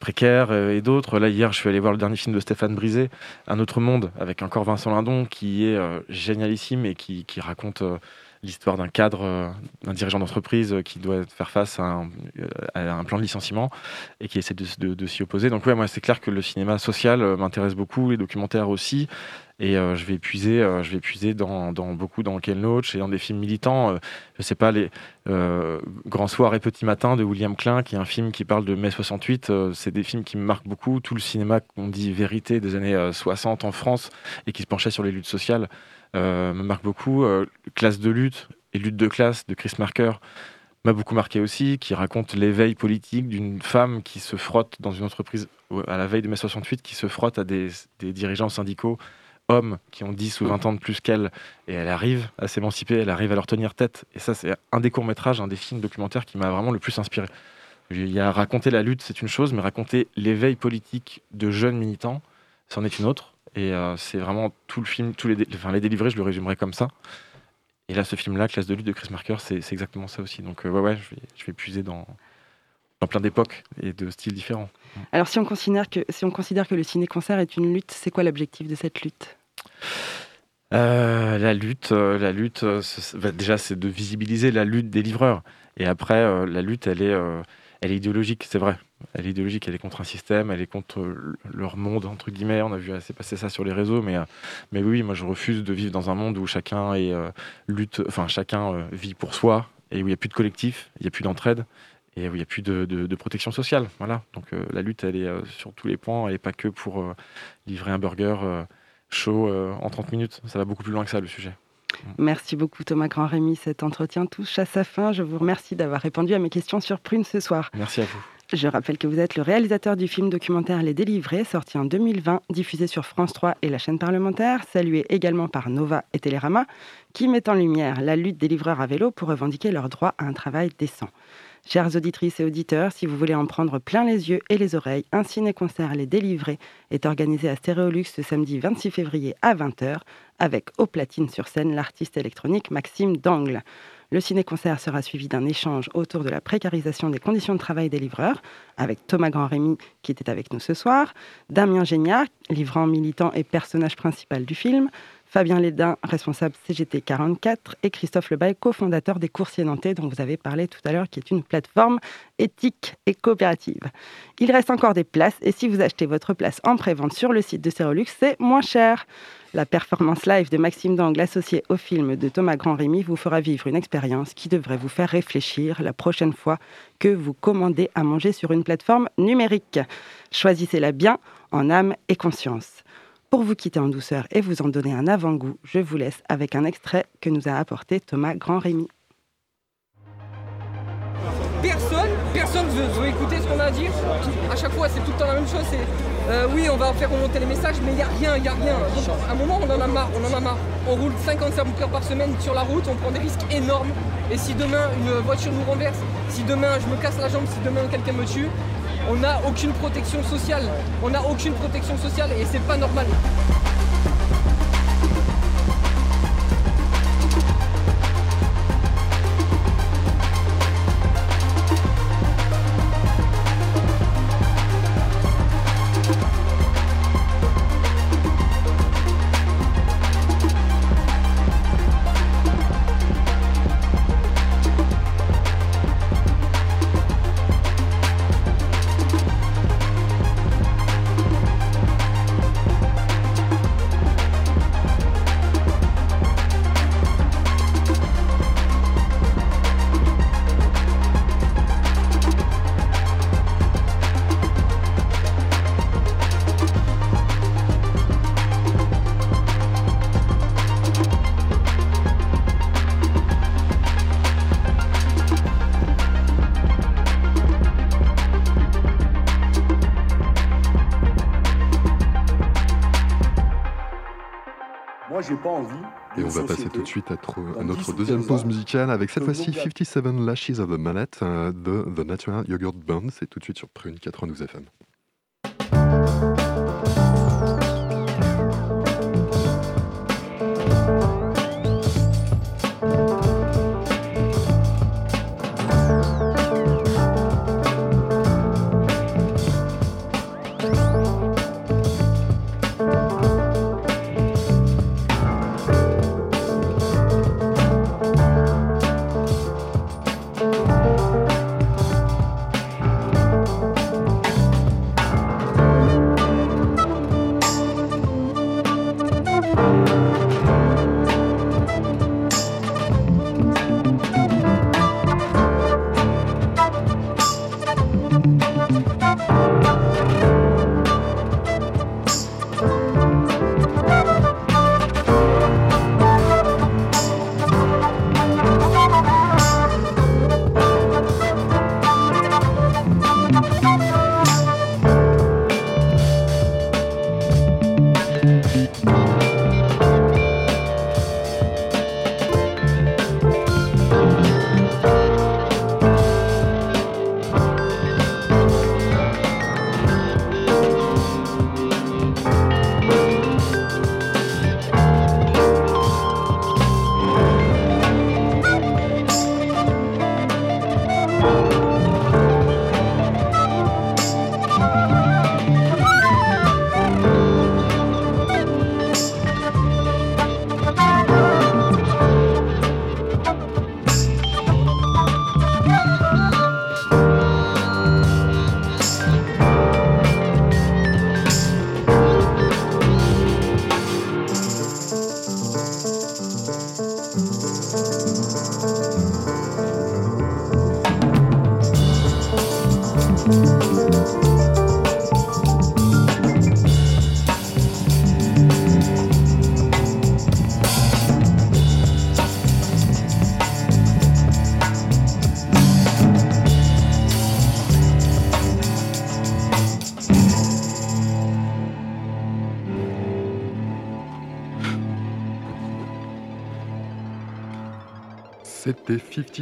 D: précaires et d'autres. Là, hier, je suis allé voir le dernier film de Stéphane Brisé, Un autre monde, avec encore Vincent Lindon, qui est génialissime et qui, raconte l'histoire d'un cadre, d'un dirigeant d'entreprise qui doit faire face à un, plan de licenciement et qui essaie de, de s'y opposer. Donc ouais, moi c'est clair que le cinéma social m'intéresse beaucoup, les documentaires aussi, et euh, je vais puiser, euh, je vais puiser dans, beaucoup dans Ken Loach et dans des films militants. Euh, je sais pas, les Grands Soirs et Petits Matins de William Klein, qui est un film qui parle de mai 68. c'est des films qui me marquent beaucoup. Tout le cinéma qu'on dit vérité des années 60 en France et qui se penchait sur les luttes sociales me marque beaucoup. Classe de lutte et lutte de classe de Chris Marker m'a beaucoup marqué aussi, qui raconte l'éveil politique d'une femme qui se frotte dans une entreprise à la veille de mai 68, qui se frotte à des dirigeants syndicaux hommes qui ont 10 ou 20 ans de plus qu'elle, et elle arrive à s'émanciper, elle arrive à leur tenir tête. Et ça, c'est un des courts-métrages, un des films documentaires qui m'a vraiment le plus inspiré. Il y a raconter la lutte, c'est une chose, mais raconter l'éveil politique de jeunes militants, c'en est une autre. Et euh, c'est vraiment tout le film, tous les, enfin, les délivrés, je le résumerai comme ça. Et là, ce film-là, Classe de lutte de Chris Marker, c'est exactement ça aussi. Donc, euh, ouais, ouais, je vais, je vais puiser dans, dans plein d'époques et de styles différents.
B: Alors, si on considère que, si on considère que le ciné-concert est une lutte, c'est quoi l'objectif de cette lutte?
D: Euh, la lutte, euh, la lutte, euh, bah, déjà c'est de visibiliser la lutte des livreurs. Et après, la lutte, elle est, elle est idéologique, c'est vrai. Elle est idéologique, elle est contre un système, elle est contre leur monde entre guillemets. On a vu assez passer ça sur les réseaux, mais mais oui, moi je refuse de vivre dans un monde où chacun est lutte, enfin chacun vit pour soi et où il n'y a plus de collectif, il n'y a plus d'entraide et où il n'y a plus de, protection sociale. Voilà. Donc la lutte, elle est sur tous les points, elle n'est pas que pour livrer un burger chaud euh, en 30 minutes. Ça va beaucoup plus loin que ça, le sujet.
B: Merci beaucoup Thomas Grand-Rémy. Cet entretien touche à sa fin. Je vous remercie d'avoir répondu à mes questions sur Prune ce soir.
D: Merci à vous.
B: Je rappelle que vous êtes le réalisateur du film documentaire Les Délivrés, sorti en 2020, diffusé sur France 3 et la chaîne parlementaire, salué également par Nova et Télérama, qui met en lumière la lutte des livreurs à vélo pour revendiquer leur droit à un travail décent. Chères auditrices et auditeurs, si vous voulez en prendre plein les yeux et les oreilles, un ciné-concert Les Délivrés est organisé à Stéréolux ce samedi 26 février à 20h avec au platine sur scène l'artiste électronique Maxime Dangle. Le ciné-concert sera suivi d'un échange autour de la précarisation des conditions de travail des livreurs avec Thomas Grand-Rémy qui était avec nous ce soir, Damien Géniard, livrant militant et personnage principal du film, Fabien Lédin, responsable CGT 44, et Christophe Lebaille, cofondateur des Coursiers Nantais, dont vous avez parlé tout à l'heure, qui est une plateforme éthique et coopérative. Il reste encore des places, et si vous achetez votre place en pré-vente sur le site de Cérolux, c'est moins cher. La performance live de Maxime Dangle associée au film de Thomas Grand-Rémy vous fera vivre une expérience qui devrait vous faire réfléchir la prochaine fois que vous commandez à manger sur une plateforme numérique. Choisissez-la bien en âme et conscience. Pour vous quitter en douceur et vous en donner un avant-goût, je vous laisse avec un extrait que nous a apporté Thomas Grand-Rémy.
G: Personne, personne veut, veut écouter ce qu'on a à dire. À chaque fois, c'est tout le temps la même chose. C'est euh, oui, on va faire remonter les messages, mais il n'y a rien, il n'y a rien. À un moment, on en a marre, on en a marre. On roule 55 heures par semaine sur la route, on prend des risques énormes. Et si demain une voiture nous renverse, si demain je me casse la jambe, si demain quelqu'un me tue, on n'a aucune protection sociale. On n'a aucune protection sociale et c'est pas normal.
A: Et on va passer tout de suite à, notre deuxième pause musicale avec cette fois-ci 57 Lashes of the Mallet euh, de The Natural Yogurt Band. C'est tout de suite sur Prune 92 FM.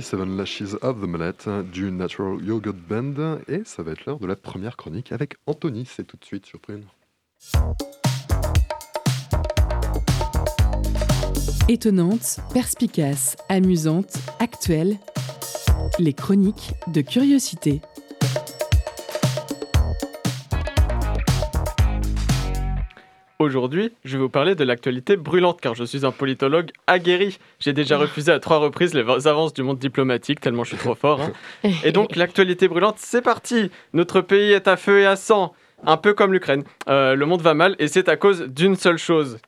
A: C'était 57 Lashes of the Mallet du Natural Yogurt Band et ça va être l'heure de la première chronique avec Anthony, c'est tout de suite sur.
E: Étonnante, perspicace, amusante, actuelle, les chroniques de curiosité.
H: Aujourd'hui, je vais vous parler de l'actualité brûlante car je suis un politologue aguerri. J'ai déjà refusé à trois reprises les avances du monde diplomatique tellement je suis trop fort. hein. Et donc l'actualité brûlante, c'est parti. Notre pays est à feu et à sang, un peu comme l'Ukraine. Euh, le monde va mal et c'est à cause d'une seule chose.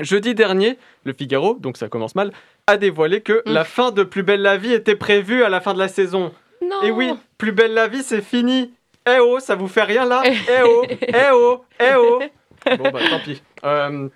H: Jeudi dernier, le Figaro, donc ça commence mal, a dévoilé que
I: Mm.
H: la fin de Plus belle la vie était prévue à la fin de la saison.
I: Non
H: Et oui, Plus belle la vie, c'est fini. Eh oh, ça vous fait rien là Eh oh, eh oh, eh oh. Bon bah tant pis. Euh,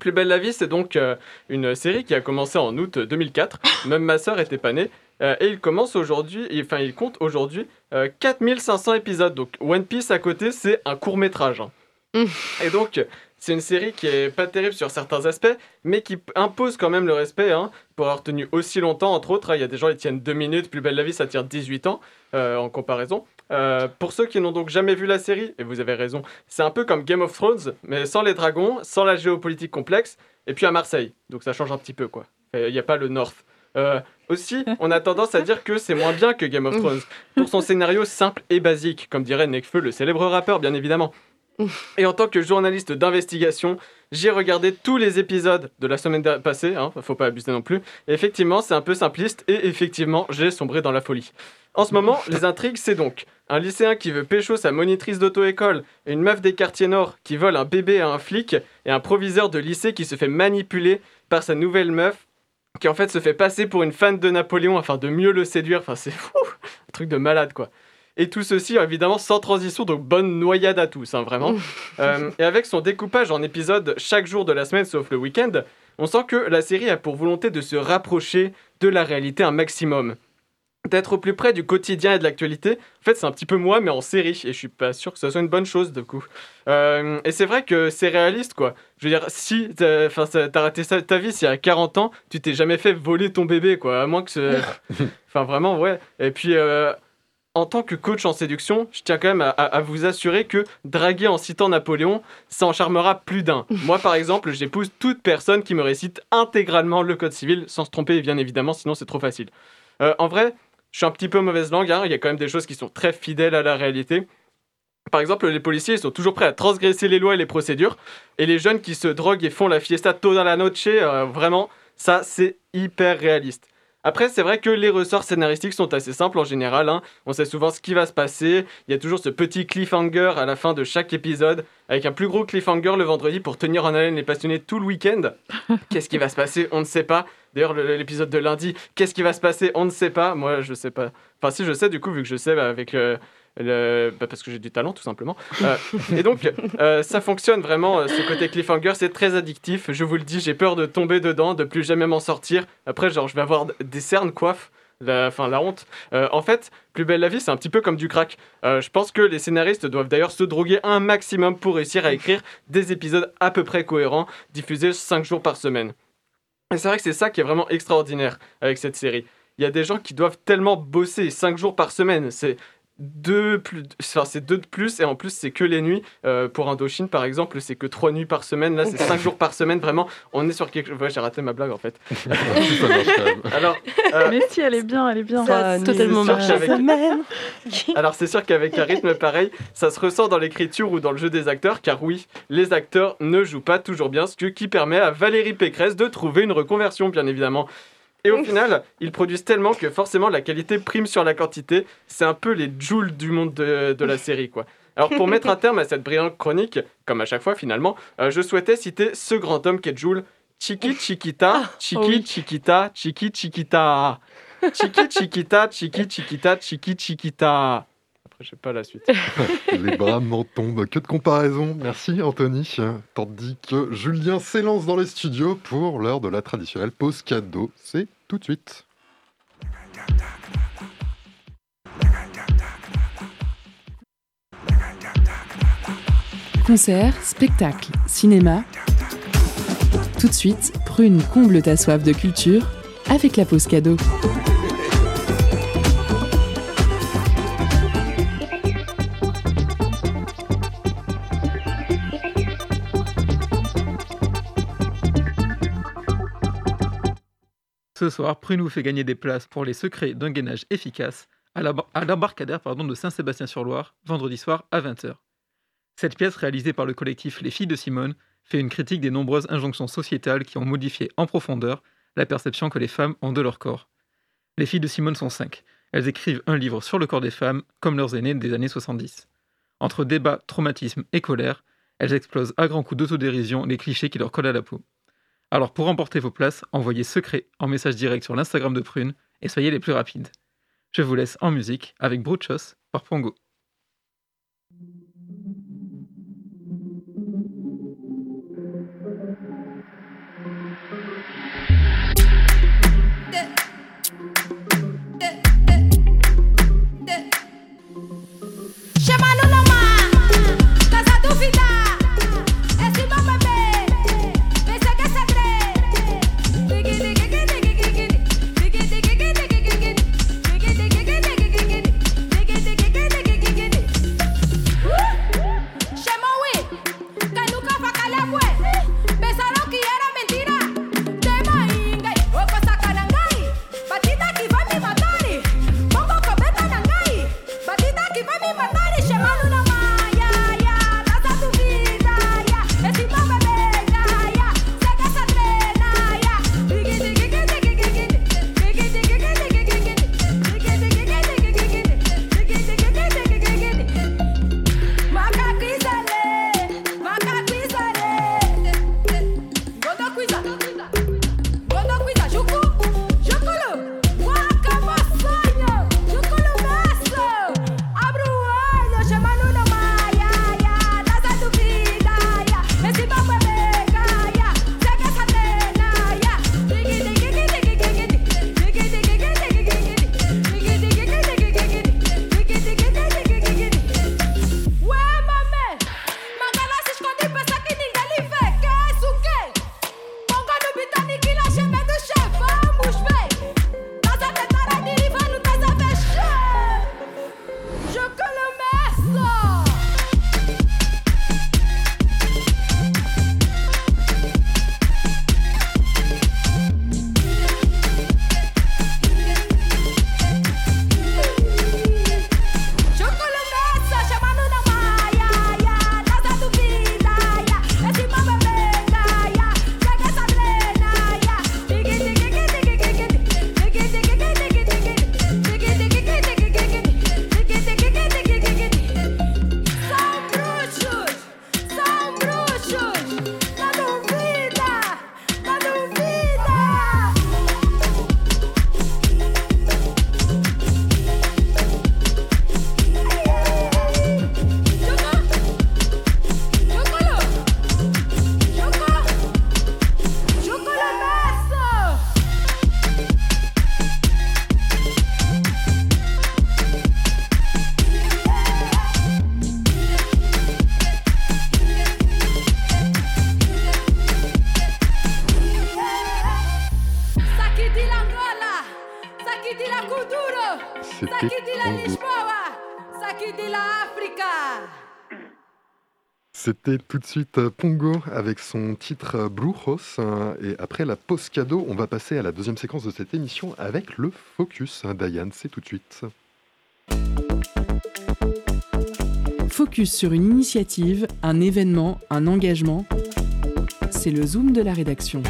H: Plus belle la vie, c'est donc euh, une série qui a commencé en août 2004. Même ma sœur était pas née. Euh, et il commence aujourd'hui, enfin il compte aujourd'hui euh, 4500 épisodes. Donc One Piece à côté, c'est un court métrage. hein.
I: Mm.
H: Et donc c'est une série qui est pas terrible sur certains aspects, mais qui p- impose quand même le respect hein, pour avoir tenu aussi longtemps. Entre autres, hein, il y a des gens qui tiennent 2 minutes. Plus belle la vie, ça tient 18 ans euh, en comparaison. Euh, pour ceux qui n'ont donc jamais vu la série, et vous avez raison, c'est un peu comme Game of Thrones, mais sans les dragons, sans la géopolitique complexe, et puis à Marseille. Donc ça change un petit peu, quoi. Il n'y a pas le North. Euh, aussi, on a tendance à dire que c'est moins bien que Game of Thrones, pour son scénario simple et basique, comme dirait Nekfeu, le célèbre rappeur, bien évidemment. Et en tant que journaliste d'investigation, j'ai regardé tous les épisodes de la semaine passée, hein, faut pas abuser non plus. Et effectivement, c'est un peu simpliste et effectivement, j'ai sombré dans la folie. En ce moment, les intrigues, c'est donc un lycéen qui veut pécho sa monitrice d'auto-école, une meuf des quartiers nord qui vole un bébé à un flic, et un proviseur de lycée qui se fait manipuler par sa nouvelle meuf, qui en fait se fait passer pour une fan de Napoléon afin de mieux le séduire. Enfin, c'est fou, un truc de malade quoi. Et tout ceci, évidemment, sans transition, donc bonne noyade à tous, hein, vraiment. Euh, et avec son découpage en épisodes chaque jour de la semaine, sauf le week-end, on sent que la série a pour volonté de se rapprocher de la réalité un maximum. D'être au plus près du quotidien et de l'actualité. En fait, c'est un petit peu moi, mais en série. Et je suis pas sûr que ce soit une bonne chose, du coup. Euh, et c'est vrai que c'est réaliste, quoi. Je veux dire, si t'as enfin, t'as raté ta vie, si à 40 ans, tu t'es jamais fait voler ton bébé, quoi. À moins que ce... Enfin, vraiment, ouais. Et puis, euh, en tant que coach en séduction, je tiens quand même à, vous assurer que draguer en citant Napoléon, ça en charmera plus d'un. Moi, par exemple, j'épouse toute personne qui me récite intégralement le code civil, sans se tromper, bien évidemment, sinon c'est trop facile. Euh, en vrai, je suis un petit peu mauvaise langue, hein, il y a quand même des choses qui sont très fidèles à la réalité. Par exemple, les policiers sont toujours prêts à transgresser les lois et les procédures, et les jeunes qui se droguent et font la fiesta toda la noche, euh, vraiment, ça c'est hyper réaliste. Après, c'est vrai que les ressorts scénaristiques sont assez simples en général. hein. On sait souvent ce qui va se passer. Il y a toujours ce petit cliffhanger à la fin de chaque épisode, avec un plus gros cliffhanger le vendredi pour tenir en haleine les passionnés tout le week-end. Qu'est-ce qui va se passer? On ne sait pas. D'ailleurs, le- l'épisode de lundi, qu'est-ce qui va se passer? On ne sait pas. Moi, je sais pas. Enfin, si je sais, du coup, vu que je sais bah, avec le. Bah, parce que j'ai du talent, tout simplement. Euh, et donc, euh, ça fonctionne vraiment. euh, Ce côté cliffhanger, c'est très addictif. Je vous le dis, j'ai peur de tomber dedans, de plus jamais m'en sortir. Après, genre, je vais avoir des cernes, coiffe. La, la honte. En fait, Plus belle la vie, c'est un petit peu comme du crack. Je pense que les scénaristes doivent d'ailleurs se droguer un maximum pour réussir à écrire des épisodes à peu près cohérents, diffusés 5 jours par semaine. Et c'est vrai que c'est ça qui est vraiment extraordinaire avec cette série. Il y a des gens qui doivent tellement bosser 5 jours par semaine. C'est deux, plus, enfin, c'est deux de plus et en plus c'est que les nuits. Euh, pour Indochine par exemple, c'est que 3 nuits par semaine. Là, c'est 5 jours par semaine. Vraiment, on est sur quelque chose. Ouais, j'ai raté ma blague en fait. Alors, euh,
C: Mais si, elle est bien, elle est bien.
B: Ça,
H: c'est
B: totalement.
H: Alors c'est sûr qu'avec un rythme pareil, ça se ressent dans l'écriture ou dans le jeu des acteurs, car oui, les acteurs ne jouent pas toujours bien, ce qui permet à Valérie Pécresse de trouver une reconversion, bien évidemment. Et au final, ils produisent tellement que forcément la qualité prime sur la quantité. C'est un peu les joules du monde de, de la série, quoi. Alors pour mettre un terme à cette brillante chronique, comme à chaque fois finalement, euh, je souhaitais citer ce grand homme qu'est Jules. Chiqui Chiquita, Chiqui
I: oui.
H: Chiquita, Chiqui Chiquita. Chiqui Chiquita, Chiqui Chiquita, Chiqui Chiquita. Sais pas la suite.
A: Les bras m'en tombent. Que de comparaison. Merci Anthony. Tandis que Julien s'élance dans les studios pour l'heure de la traditionnelle pause cadeau. C'est tout de suite.
E: Concert, spectacle, cinéma. Tout de suite, Prune comble ta soif de culture avec la pause cadeau.
J: Ce soir, Prune vous fait gagner des places pour les secrets d'un gainage efficace à l'embar- à l'embarcadère de Saint-Sébastien-sur-Loire, vendredi soir à 20h. Cette pièce, réalisée par le collectif Les Filles de Simone, fait une critique des nombreuses injonctions sociétales qui ont modifié en profondeur la perception que les femmes ont de leur corps. Les filles de Simone sont cinq. Elles écrivent un livre sur le corps des femmes, comme leurs aînées des années 70. Entre débat, traumatisme et colère, elles explosent à grands coups d'autodérision les clichés qui leur collent à la peau. Alors pour remporter vos places, envoyez secret en message direct sur l'Instagram de Prune et soyez les plus rapides. Je vous laisse en musique avec Bruchos par Pongo.
A: C'était tout de suite euh, Pongo avec son titre euh, Brujos. hein, Et après la pause cadeau, on va passer à la deuxième séquence de cette émission avec le focus. Diane, c'est tout de suite.
E: Focus sur une initiative, un événement, un engagement. C'est le zoom de la rédaction.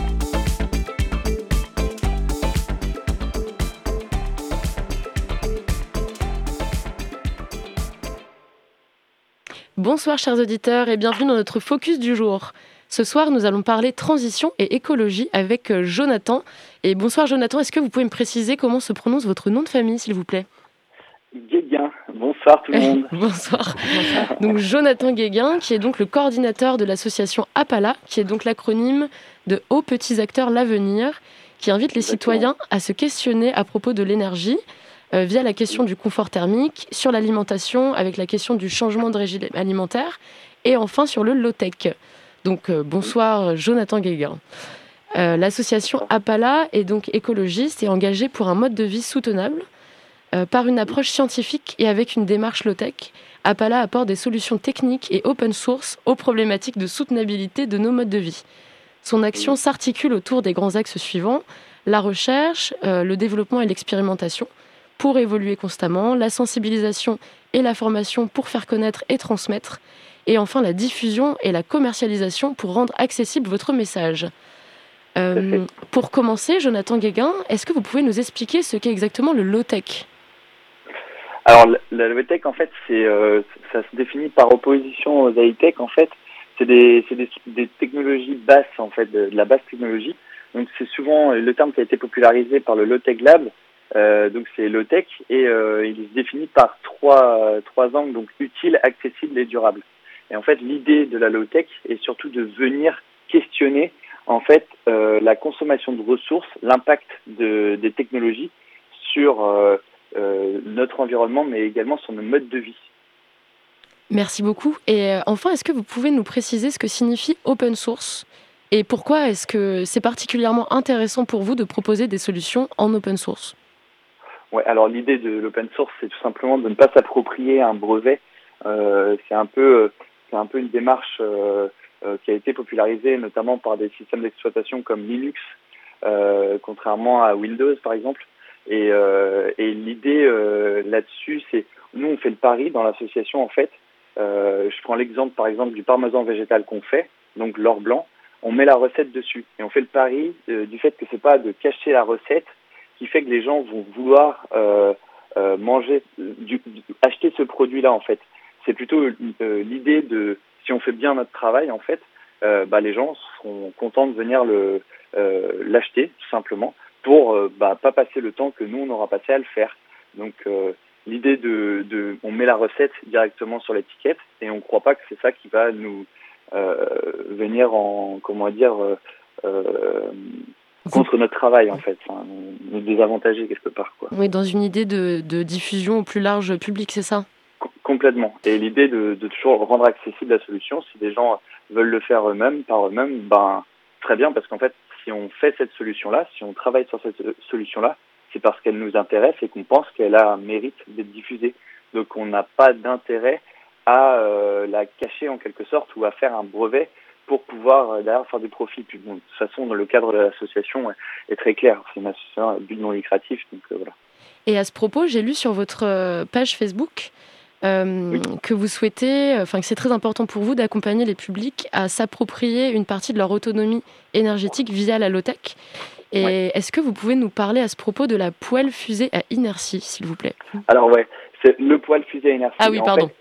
K: Bonsoir chers auditeurs et bienvenue dans notre focus du jour. Ce soir, nous allons parler transition et écologie avec euh, Jonathan. Et bonsoir Jonathan, est-ce que vous pouvez me préciser comment se prononce votre nom de famille s'il vous plaît?
L: Guéguin. Bonsoir tout le monde.
K: Bonsoir. Donc Jonathan Guéguin, qui est donc le coordinateur de l'association APALA, qui est donc l'acronyme de Hauts Petits Acteurs L'Avenir, qui invite les
L: Exactement.
K: citoyens à se questionner à propos de l'énergie euh, via la question du confort thermique, sur l'alimentation avec la question du changement de régime alimentaire et enfin sur le low-tech. Donc euh, bonsoir Jonathan Guéguin. Euh, L'association APALA est donc écologiste et engagée pour un mode de vie soutenable par une approche scientifique et avec une démarche low-tech. Apala apporte des solutions techniques et open source aux problématiques de soutenabilité de nos modes de vie. Son action s'articule autour des grands axes suivants la recherche, le développement et l'expérimentation pour évoluer constamment, la sensibilisation et la formation pour faire connaître et transmettre, et enfin la diffusion et la commercialisation pour rendre accessible votre message. Euh, pour commencer, Jonathan Guéguin, est-ce que vous pouvez nous expliquer ce qu'est exactement le low-tech?
L: Alors, la- low-tech, en fait, c'est, euh, ça se définit par opposition aux high-tech. En fait, c'est des, des, des technologies basses, en fait, de, de la basse technologie. Donc, c'est souvent le terme qui a été popularisé par le Low-Tech Lab. Euh, donc, c'est low-tech et euh, il se définit par trois, trois angles, donc utile, accessible et durable. Et en fait, l'idée de la low-tech est surtout de venir questionner, en fait, euh, la consommation de ressources, l'impact de, des technologies sur notre environnement, mais également sur nos modes de vie.
K: Merci beaucoup. Et enfin, est-ce que vous pouvez nous préciser ce que signifie open source et pourquoi est-ce que c'est particulièrement intéressant pour vous de proposer des solutions en open source?
L: Ouais, alors l'idée de l'open source, c'est tout simplement de ne pas s'approprier un brevet. Euh, c'est un peu, c'est un peu une démarche euh, euh, qui a été popularisée notamment par des systèmes d'exploitation comme Linux, euh, contrairement à Windows par exemple. Et, euh, et l'idée euh, là-dessus, c'est nous on fait le pari dans l'association en fait. Euh, je prends l'exemple par exemple du parmesan végétal qu'on fait, donc l'or blanc. On met la recette dessus et on fait le pari euh, du fait que c'est pas de cacher la recette qui fait que les gens vont vouloir euh, euh, manger, acheter ce produit-là en fait. C'est plutôt euh, l'idée de si on fait bien notre travail en fait, bah, les gens seront contents de venir le l'acheter tout simplement pour bah, pas passer le temps que nous on aura passé à le faire. Donc l'idée de, on met la recette directement sur l'étiquette et on croit pas que c'est ça qui va nous venir en comment dire contre notre travail en fait, enfin, nous, désavantager quelque part quoi.
K: Oui, dans une idée de, de diffusion au plus large public, c'est ça?
L: Complètement. Et l'idée de, de toujours rendre accessible la solution, si des gens veulent le faire eux-mêmes, par eux-mêmes, ben très bien, parce qu'en fait, si on fait cette solution-là, si on travaille sur cette solution-là, c'est parce qu'elle nous intéresse et qu'on pense qu'elle a un mérite d'être diffusée. Donc on n'a pas d'intérêt à euh, la cacher en quelque sorte ou à faire un brevet pour pouvoir euh, derrière faire des profits. Puis bon, de toute façon, dans le cadre de l'association est, est très clair. C'est une association à but non lucratif, donc euh, voilà.
K: Et à ce propos, j'ai lu sur votre euh, page Facebook euh, que vous souhaitez, enfin que c'est très important pour vous d'accompagner les publics à s'approprier une partie de leur autonomie énergétique via la low-tech. Et est-ce que vous pouvez nous parler à ce propos de la poêle fusée à inertie, s'il vous plaît?
L: Alors ouais, c'est le poil fusée à inertie.
K: Ah oui, pardon.
L: fait-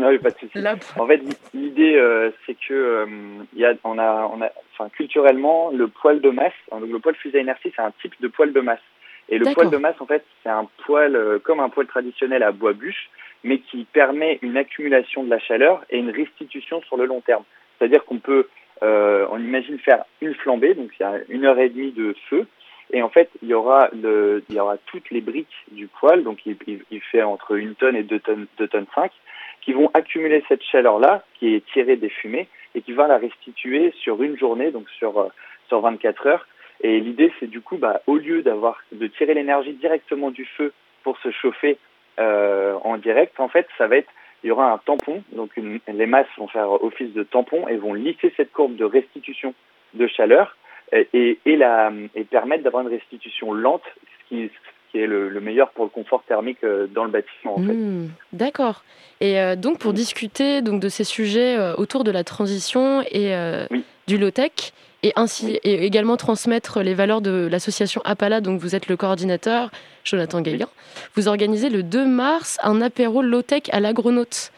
L: non, mais pas de souci. En fait, l'idée, euh, c'est que euh, il y a, on a, on a, enfin, culturellement, le poil de masse, hein, donc le poil fusée à inertie, c'est un type de poil de masse. Et le poil de masse, en fait, c'est un poil euh, comme un poil traditionnel à bois bûche, mais qui permet une accumulation de la chaleur et une restitution sur le long terme. C'est-à-dire qu'on peut, euh, on imagine faire une flambée, donc il y a une heure et demie de feu, et en fait, il y aura le, il y aura toutes les briques du poêle, donc il, il, il fait entre une tonne et deux tonnes, deux tonnes cinq, qui vont accumuler cette chaleur-là, qui est tirée des fumées, et qui va la restituer sur une journée, donc sur, euh, sur 24 heures. Et l'idée, c'est du coup, bah, au lieu d'avoir, de tirer l'énergie directement du feu pour se chauffer euh, en direct, en fait, ça va être, il y aura un tampon, donc une, les masses vont faire office de tampon et vont lisser cette courbe de restitution de chaleur et, et, et la, et permettre d'avoir une restitution lente, ce qui, qui est le, le meilleur pour le confort thermique euh, dans le bâtiment, en fait.
K: Hmm, D'accord. Et euh, donc pour discuter donc de ces sujets euh, autour de la transition et euh, du low tech et ainsi et également transmettre les valeurs de l'association Apala donc vous êtes le coordinateur Jonathan Guéguin. Vous organisez le 2 mars un apéro low tech à l'agronaute.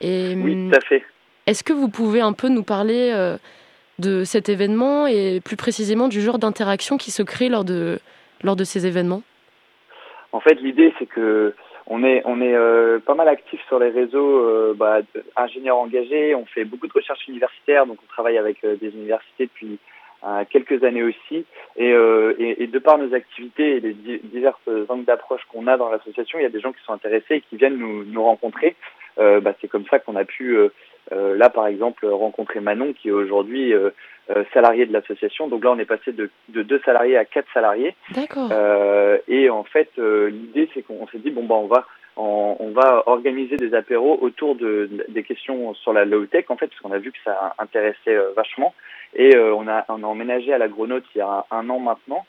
K: Et
L: Oui,
K: hum,
L: tout à fait.
K: est-ce que vous pouvez un peu nous parler de cet événement et plus précisément du genre d'interaction qui se crée lors de lors de ces événements?
L: En fait, l'idée, c'est que on est, on est euh, pas mal actif sur les réseaux euh, bah, ingénieurs engagés. On fait beaucoup de recherches universitaires, donc on travaille avec euh, des universités depuis euh, quelques années aussi. Et, euh, et, et de par nos activités et les di- diverses angles d'approche qu'on a dans l'association, il y a des gens qui sont intéressés et qui viennent nous, nous rencontrer. Bah, c'est comme ça qu'on a pu, là par exemple, rencontrer Manon, qui est aujourd'hui euh, euh, salarié de l'association. Donc là, on est passé de, de deux salariés à quatre salariés.
K: D'accord.
L: Euh, et en fait, euh, l'idée, c'est qu'on s'est dit bon bah on va on, va organiser des apéros autour de, de- des questions sur la low tech en fait, parce qu'on a vu que ça intéressait euh, vachement. Et euh, on a on a emménagé à l'agronaute il y a un an maintenant.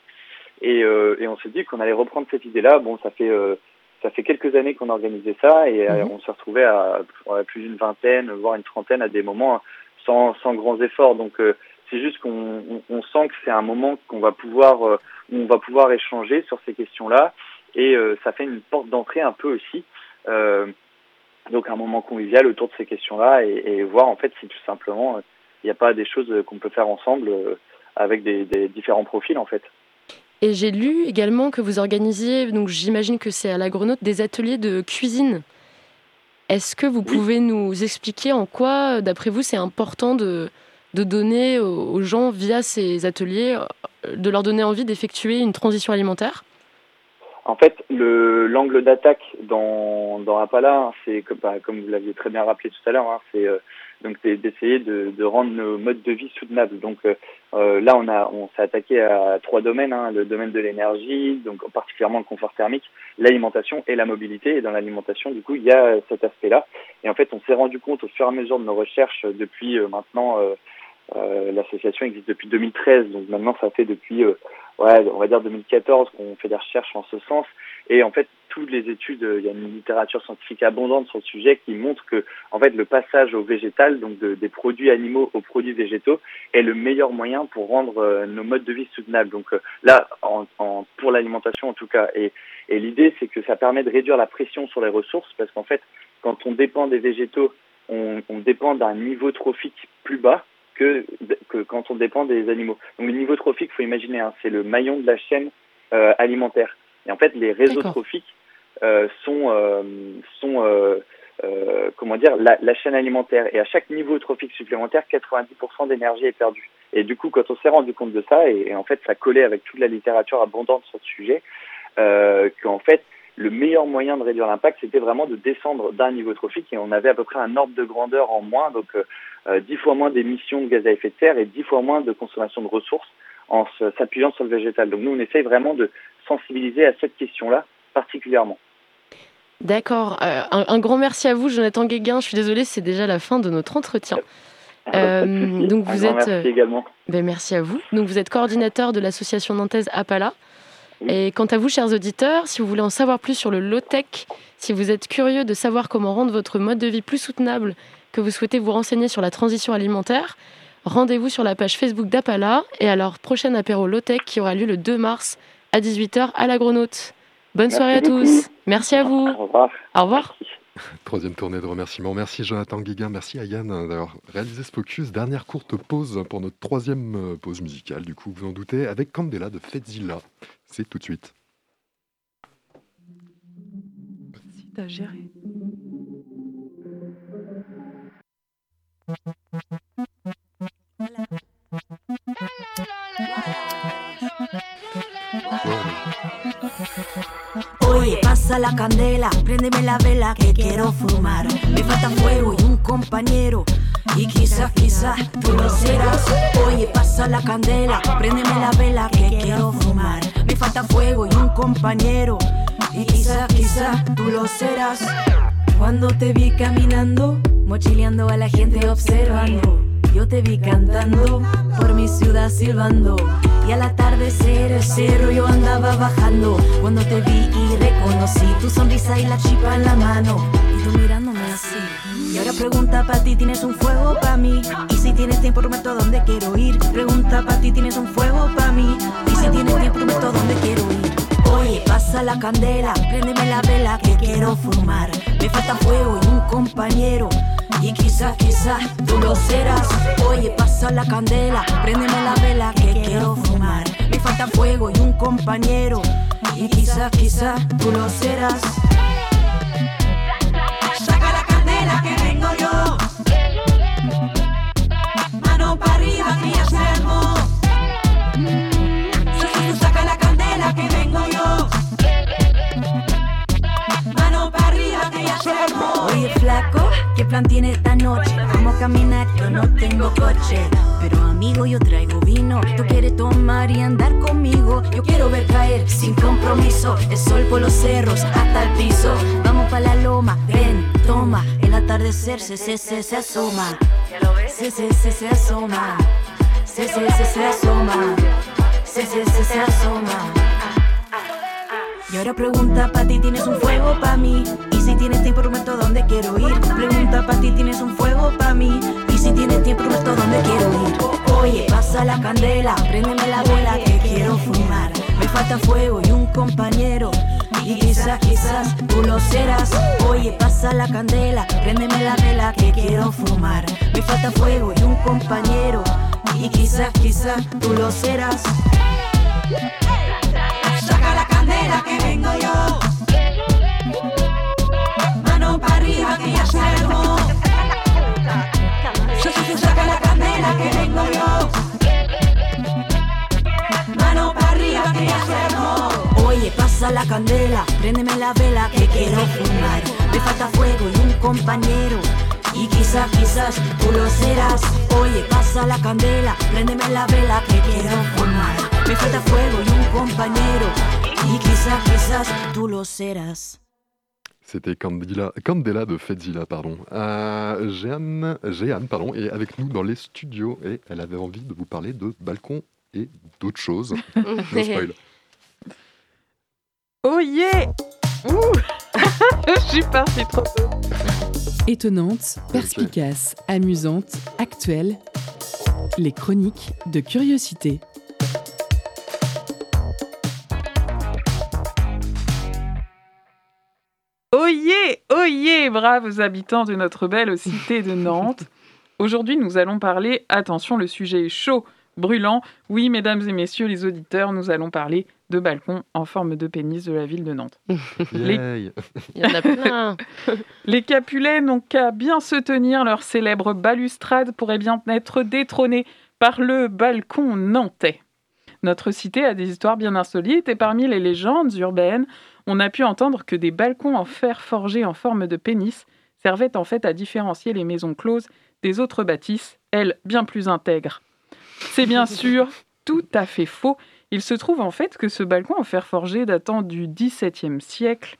L: Et, euh, et on s'est dit qu'on allait reprendre cette idée-là. Bon, ça fait euh, ça fait quelques années qu'on organisait ça et euh,
K: Mhm.
L: on s'est retrouvé à plus d'une vingtaine, voire une trentaine à des moments sans, sans grands efforts. Donc euh, c'est juste qu'on on, on sent que c'est un moment qu'on va pouvoir euh, où on va pouvoir échanger sur ces questions-là et euh, ça fait une porte d'entrée un peu aussi. Euh, donc un moment convivial autour de ces questions-là et, et voir en fait si tout simplement euh, il n'y a pas des choses qu'on peut faire ensemble avec des, des différents profils en fait.
K: Et j'ai lu également que vous organisiez, donc j'imagine que c'est à la Grenote, des ateliers de cuisine. Est-ce que vous pouvez nous expliquer en quoi, d'après vous, c'est important de, de donner aux gens, via ces ateliers, euh, de leur donner envie d'effectuer une transition alimentaire?
L: En fait, le l'angle d'attaque dans dans Appala, hein, c'est comme bah, comme vous l'aviez très bien rappelé tout à l'heure, hein, c'est euh, donc c'est d'essayer de, de rendre nos modes de vie soutenables. Donc euh, euh, là, on a on s'est attaqué à trois domaines hein, le domaine de l'énergie, donc particulièrement le confort thermique, l'alimentation et la mobilité. Et dans l'alimentation, du coup, il y a cet aspect-là. Et en fait, on s'est rendu compte au fur et à mesure de nos recherches euh, depuis euh, maintenant. euh, euh, L'association existe depuis 2013, donc maintenant ça fait depuis, ouais, on va dire 2014 qu'on fait des recherches en ce sens. Et en fait, toutes les études, euh, il y a une littérature scientifique abondante sur le sujet qui montre que, en fait, le passage au végétal, donc de- des produits animaux aux produits végétaux, est le meilleur moyen pour rendre euh, nos modes de vie soutenables. Donc euh, là, en, en- pour l'alimentation en tout cas. Et, et l'idée, c'est que ça permet de réduire la pression sur les ressources, parce qu'en fait, quand on dépend des végétaux, on, on dépend d'un niveau trophique plus bas que, que quand on dépend des animaux. Donc le niveau trophique, faut imaginer, hein, c'est le maillon de la chaîne euh, alimentaire. Et en fait, les réseaux trophiques euh, sont, euh, sont comment dire, la, la chaîne alimentaire. Et à chaque niveau trophique supplémentaire, 90% d'énergie est perdue. Et du coup, quand on s'est rendu compte de ça, et, et en fait, ça collait avec toute la littérature abondante sur ce sujet, qu'en fait, le meilleur moyen de réduire l'impact, c'était vraiment de descendre d'un niveau trophique et on avait à peu près un ordre de grandeur en moins, donc euh, euh, 10 fois moins d'émissions de gaz à effet de serre et 10 fois moins de consommation de ressources en s'appuyant sur le végétal. Donc nous, on essaye vraiment de sensibiliser à cette question-là particulièrement.
K: D'accord. Euh, un, un grand merci à vous, Jonathan Guéguin. Je suis désolée, c'est déjà la fin de notre entretien. Euh,
L: souci.
K: donc vous êtes,
L: merci
K: euh,
L: également.
K: Ben, merci à vous. Donc vous êtes coordinateur de l'association nantaise Appala. Et quant à vous, chers auditeurs, si vous voulez en savoir plus sur le low-tech, si vous êtes curieux de savoir comment rendre votre mode de vie plus soutenable, que vous souhaitez vous renseigner sur la transition alimentaire, rendez-vous sur la page Facebook d'Appala et à leur prochain apéro low-tech qui aura lieu le 2 mars à 18h à la Grenote. Bonne
A: Merci
K: soirée à
A: beaucoup.
K: tous. Merci à vous.
L: Au revoir.
K: Au revoir.
A: Troisième tournée de remerciements. Merci Jonathan Guéguin, merci à Yann d'avoir réalisé ce focus. Dernière courte pause pour notre troisième euh, pause musicale, du coup, vous en doutez, avec Candela de Fetzilla. C'est tout de suite.
C: Si t'as géré.
I: Oye, pasa la candela, préndeme la vela que quiero fumar. Me falta fuego y un compañero. Y quizás, quizás tú lo serás. Oye, pasa la candela, préndeme la vela que quiero fumar. Me falta fuego y un compañero. Y quizás, quizás tú lo serás. Cuando te vi caminando, mochileando a la gente observando. Yo te vi cantando por mi ciudad silbando. Y al atardecer el cerro yo andaba bajando. Cuando te vi y reconocí tu sonrisa y la chipa en la mano. Y tú mirándome Y ahora pregunta para ti, ¿tienes un fuego para mí? Y si tienes tiempo, prometo dónde quiero ir. Pregunta para ti, ¿tienes un fuego para mí? Y si tienes tiempo, prometo dónde quiero ir. Oye, pasa la candela, préndeme la vela que quiero fumar. Me falta fuego y un compañero. Y quizás, quizás tú lo serás. Oye, pasa la candela, préndeme la vela que quiero fumar. Me falta fuego y un compañero. Y quizás, quizás tú lo serás. ¿Qué plan tienes esta noche? Vamos caminar, yo no tengo coche. Pero amigo, yo traigo vino. Tú quieres tomar y andar conmigo. Yo quiero ver caer sin compromiso. El sol por los cerros hasta el piso. Vamos pa' la loma, ven, toma. El atardecer se, se, se, asoma. Se, se, se, asoma. Se, se, se, asoma. Se, se, se, se asoma. Y ahora pregunta pa' ti, ¿tienes un fuego pa' mí? Tienes tiempo, prometo dónde quiero ir. Pregunta pa' ti, ¿tienes un fuego pa' mí? Y si tienes tiempo, prometo dónde quiero ir. Oye, pasa la candela, préndeme la vela que quiero fumar. Me falta fuego y un compañero. Y quizás, quizás tú lo serás. Oye, pasa la candela, préndeme la vela que quiero fumar. Me falta fuego y un compañero. Y quizás, quizás tú lo serás. Saca la candela que vengo yo. La candela, préndeme la vela que quiero fumar. Me falta fuego y un compañero. Y quizás, quizás tú lo serás. Oye, pasa la candela, préndeme la vela que quiero fumar. Me falta fuego y un compañero. Y quizás, quizás tú lo serás.
A: C'était Candela, Candela de Fedzilla, pardon. Euh, Jeanne, Jeanne, pardon, est avec nous dans les studios et elle avait envie de vous parler de balcon et d'autres choses. No spoil.
C: Oh yeah Ouh Je suis partie trop tôt.
E: Étonnante, perspicace, amusante, actuelle. Les chroniques de curiosité.
C: Oyez, oyez, braves habitants de notre belle cité de Nantes. Aujourd'hui, nous allons parler, attention, le sujet est chaud, brûlant. Oui, mesdames et messieurs les auditeurs, nous allons parler de balcons en forme de pénis de la ville de Nantes. Les-.
K: Il y en a plein.
C: Les Capulets n'ont qu'à bien se tenir, leur célèbre balustrade pourrait bien être détrônée par le balcon nantais. Notre cité a des histoires bien insolites et parmi les légendes urbaines, on a pu entendre que des balcons en fer forgé en forme de pénis servaient en fait à différencier les maisons closes des autres bâtisses, elles bien plus intègres. C'est bien sûr tout à fait faux. Il se trouve en fait que ce balcon en fer forgé datant du XVIIe siècle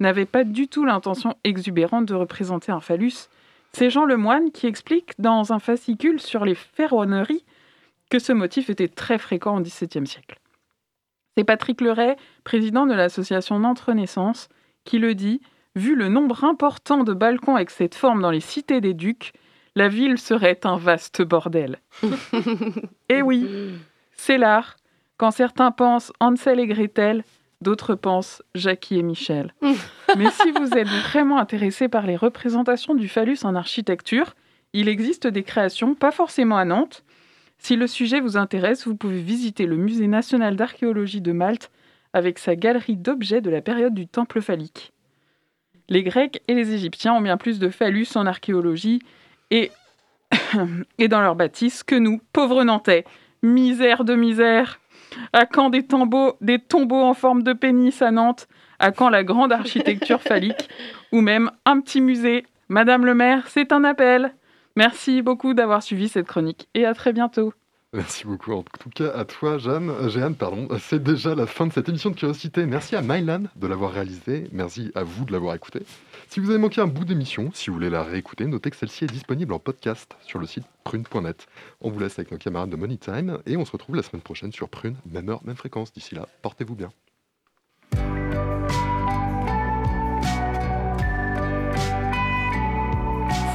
C: n'avait pas du tout l'intention exubérante de représenter un phallus. C'est Jean Lemoine qui explique dans un fascicule sur les ferronneries que ce motif était très fréquent au XVIIe siècle. C'est Patrick Leray, président de l'association Nantes Renaissance, qui le dit Vu le nombre important de balcons avec cette forme dans les cités des ducs, la ville serait un vaste bordel. Eh oui, c'est l'art. Quand certains pensent Hansel et Gretel, d'autres pensent Jackie et Michel. Mais si vous êtes vraiment intéressé par les représentations du phallus en architecture, il existe des créations, pas forcément à Nantes. Si le sujet vous intéresse, vous pouvez visiter le Musée national d'archéologie de Malte avec sa galerie d'objets de la période du temple phallique. Les Grecs et les Égyptiens ont bien plus de phallus en archéologie et, et dans leurs bâtisses que nous, pauvres Nantais. Misère de misère. À quand des tombeaux, des tombeaux en forme de pénis à Nantes? À quand la grande architecture phallique? Ou même un petit musée? Madame le maire, c'est un appel. Merci beaucoup d'avoir suivi cette chronique et à très bientôt.
A: Merci beaucoup. En tout cas, à toi, Jeanne, euh, Jeanne, pardon. C'est déjà la fin de cette émission de Curiosité. Merci à Mylan de l'avoir réalisée. Merci à vous de l'avoir écoutée. Si vous avez manqué un bout d'émission, si vous voulez la réécouter, notez que celle-ci est disponible en podcast sur le site prune.net. On vous laisse avec nos camarades de Money Time et on se retrouve la semaine prochaine sur Prune, même heure, même fréquence. D'ici là, portez-vous bien.